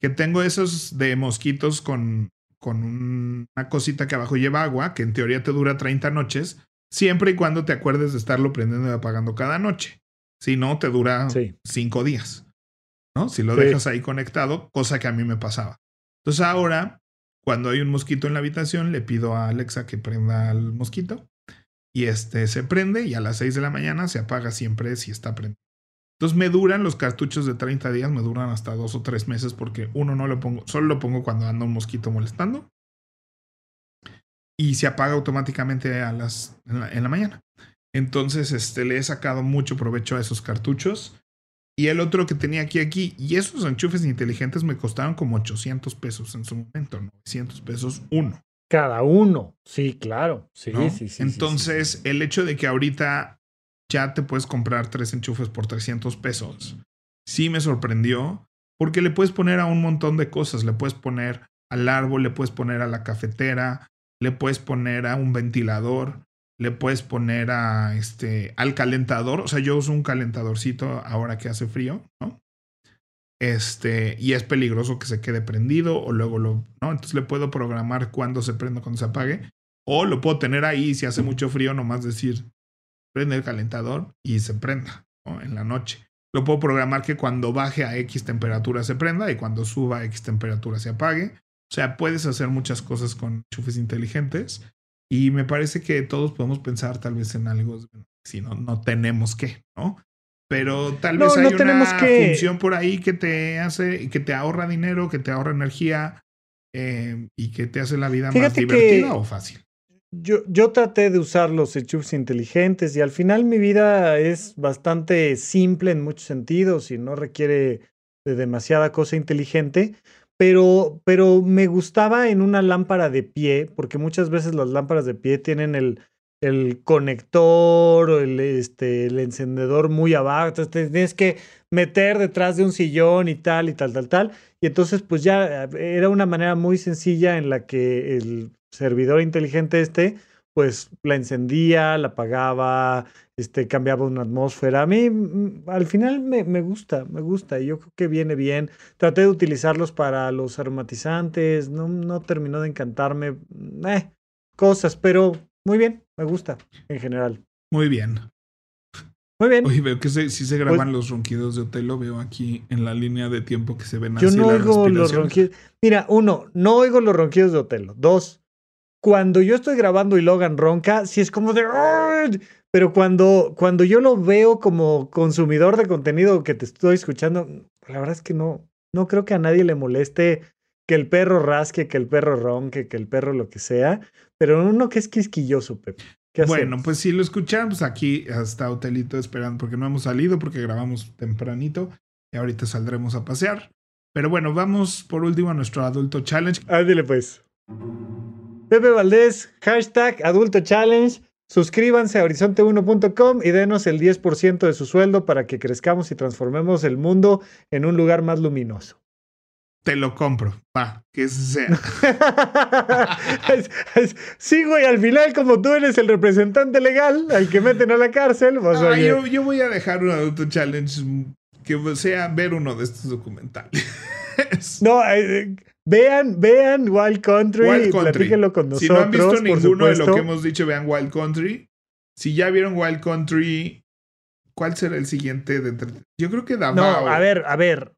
que tengo esos de mosquitos con, con un- una cosita que abajo lleva agua, que en teoría te dura 30 noches, siempre y cuando te acuerdes de estarlo prendiendo y apagando cada noche. Si no, te dura Sí. 5 días. ¿no? Si lo Sí. dejas ahí conectado, cosa que a mí me pasaba. Entonces ahora, cuando hay un mosquito en la habitación, le pido a Alexa que prenda al mosquito y este se prende y a las 6 de la mañana se apaga siempre si está prendido. Entonces me duran los cartuchos de 30 días, me duran hasta dos o tres meses porque uno no lo pongo, solo lo pongo cuando anda un mosquito molestando y se apaga automáticamente a las, en, la, en la mañana. Entonces este, le he sacado mucho provecho a esos cartuchos. Y el otro que tenía aquí, aquí, y esos enchufes inteligentes me costaron como 800 pesos en su momento, 900 pesos uno. Cada uno. Sí, claro. Sí, ¿no? sí, sí. Entonces, sí, sí. el hecho de que ahorita ya te puedes comprar tres enchufes por 300 pesos, sí me sorprendió, porque le puedes poner a un montón de cosas. Le puedes poner al árbol, le puedes poner a la cafetera, le puedes poner a un ventilador, le puedes poner a este al calentador. O sea, yo uso un calentadorcito ahora que hace frío, ¿no? Este, y es peligroso que se quede prendido o luego lo, ¿no? Entonces le puedo programar cuándo se prende, cuándo se apague. O lo puedo tener ahí si hace mucho frío, nomás decir, prende el calentador y se prenda ¿no? en la noche. Lo puedo programar que cuando baje a X temperatura se prenda y cuando suba a X temperatura se apague. O sea, puedes hacer muchas cosas con enchufes inteligentes y me parece que todos podemos pensar tal vez en algo, si no, no tenemos que, ¿no? Pero tal No, vez no hay tenemos una que- función por ahí que te hace, que te ahorra dinero, que te ahorra energía eh, y que te hace la vida más Fíjate divertida o fácil. Yo, yo traté de usar los enchufes inteligentes y al final mi vida es bastante simple en muchos sentidos y no requiere de demasiada cosa inteligente, pero, pero me gustaba en una lámpara de pie, porque muchas veces las lámparas de pie tienen el, el conector o el, este, el encendedor muy abajo. Entonces tienes que meter detrás de un sillón y tal y tal, tal, tal. Y entonces pues ya eh, era una manera muy sencilla en la que el servidor inteligente este pues la encendía, la apagaba, este, cambiaba una atmósfera. A mí mm, al final me, me, gusta, me gusta y yo creo que viene bien. Traté de utilizarlos para los aromatizantes, no, no terminó de encantarme, eh, cosas, pero muy bien, me gusta en general. Muy bien. Muy bien. Oye, veo que si se graban pues los ronquidos de Otelo, veo aquí en la línea de tiempo que se ven Yo no oigo los ronquidos. Mira, uno, no oigo los ronquidos de Otelo. Dos, cuando yo estoy grabando y Logan ronca, sí es como de... Pero cuando, cuando yo lo veo como consumidor de contenido que te estoy escuchando, la verdad es que no, no creo que a nadie le moleste que el perro rasque, que el perro ronque, que el perro lo que sea, pero uno que es quisquilloso, Pepe. Bueno, pues si lo escuchamos aquí hasta hotelito esperando porque no hemos salido porque grabamos tempranito y ahorita saldremos a pasear. Pero bueno, vamos por último a nuestro adulto challenge. Ándale pues. Pepe Valdés, hashtag adulto challenge. Suscríbanse a horizonte1.com y denos el 10% de su sueldo para que crezcamos y transformemos el mundo en un lugar más luminoso. Te lo compro, va, que sea. sí, güey, al final, como tú eres el representante legal al que meten a la cárcel, pues ah, yo, yo, voy a dejar un adulto challenge que sea ver uno de estos documentales. no, eh, Vean, vean Wild Country. Wild Country. con nosotros. Si no han visto ninguno de lo que hemos dicho, vean Wild Country. Si ya vieron Wild Country, ¿cuál será el siguiente? De... Yo creo que Davao. No, a ver, a ver.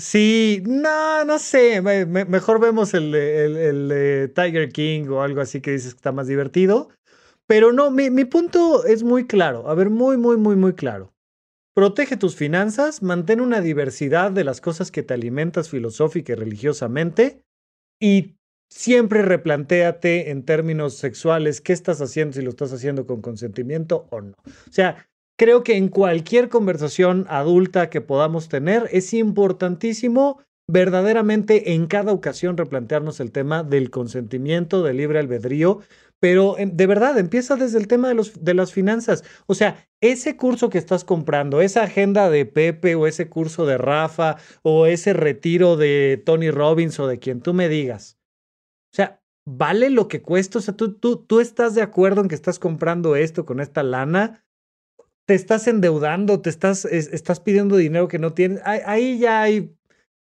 Sí, no, no sé. mejor vemos el, el, Tiger King o algo así que dices que está más divertido. Pero no, mi, mi punto es muy claro. A ver, muy, muy, muy, muy claro. Protege tus finanzas, mantén una diversidad de las cosas que te alimentas filosófica y religiosamente y siempre replantéate en términos sexuales qué estás haciendo, si lo estás haciendo con consentimiento o no. O sea, creo que en cualquier conversación adulta que podamos tener es importantísimo verdaderamente en cada ocasión replantearnos el tema del consentimiento, del libre albedrío, pero em, de verdad empieza desde el tema de, los, de las finanzas. O sea, ese curso que estás comprando, esa agenda de Pepe o ese curso de Rafa o ese retiro de Tony Robbins o de quien tú me digas. O sea, ¿vale lo que cuesta? O sea, tú, tú, tú estás de acuerdo en que estás comprando esto con esta lana. Te estás endeudando, te estás, estás pidiendo dinero que no tienes. Ahí ya hay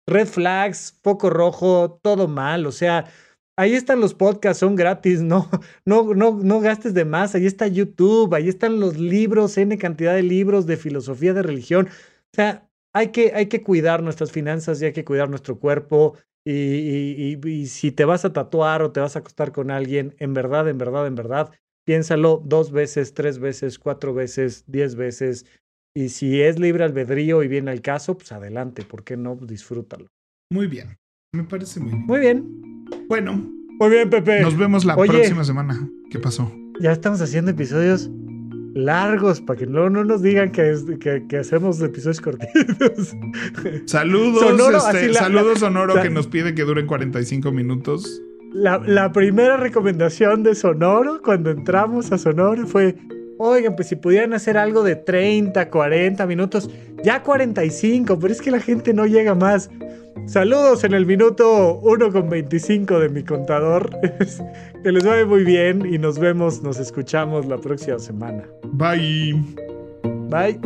red flags, foco rojo, todo mal. O sea, Ahí están los podcasts, son gratis, no, no, no, no gastes de más. Ahí está YouTube, ahí están los libros, N cantidad de libros de filosofía de religión. O sea, hay que, hay que cuidar nuestras finanzas y hay que cuidar nuestro cuerpo. Y, si te vas a tatuar o te vas a acostar con alguien, en verdad, en verdad, en verdad, piénsalo dos veces, tres veces, cuatro veces, diez veces. Y si es libre albedrío y viene al caso, pues adelante, ¿por qué no? Disfrútalo. Muy bien, me parece muy bien. Muy bien. Bueno. Muy bien, Pepe. Nos vemos la próxima semana. ¿Qué pasó? Ya estamos haciendo episodios largos para que no, no nos digan que, que, hacemos episodios cortitos. Saludos, Sonoro, este, saludos Sonoro que nos pide que duren 45 minutos. La, la, primera recomendación de Sonoro cuando entramos a Sonoro fue, oigan, pues si pudieran hacer algo de 30, 40 minutos, ya 45, pero es que la gente no llega más. Saludos en el minuto 1 con 25 de mi contador. que les vaya muy bien y nos vemos, nos escuchamos la próxima semana. Bye. Bye.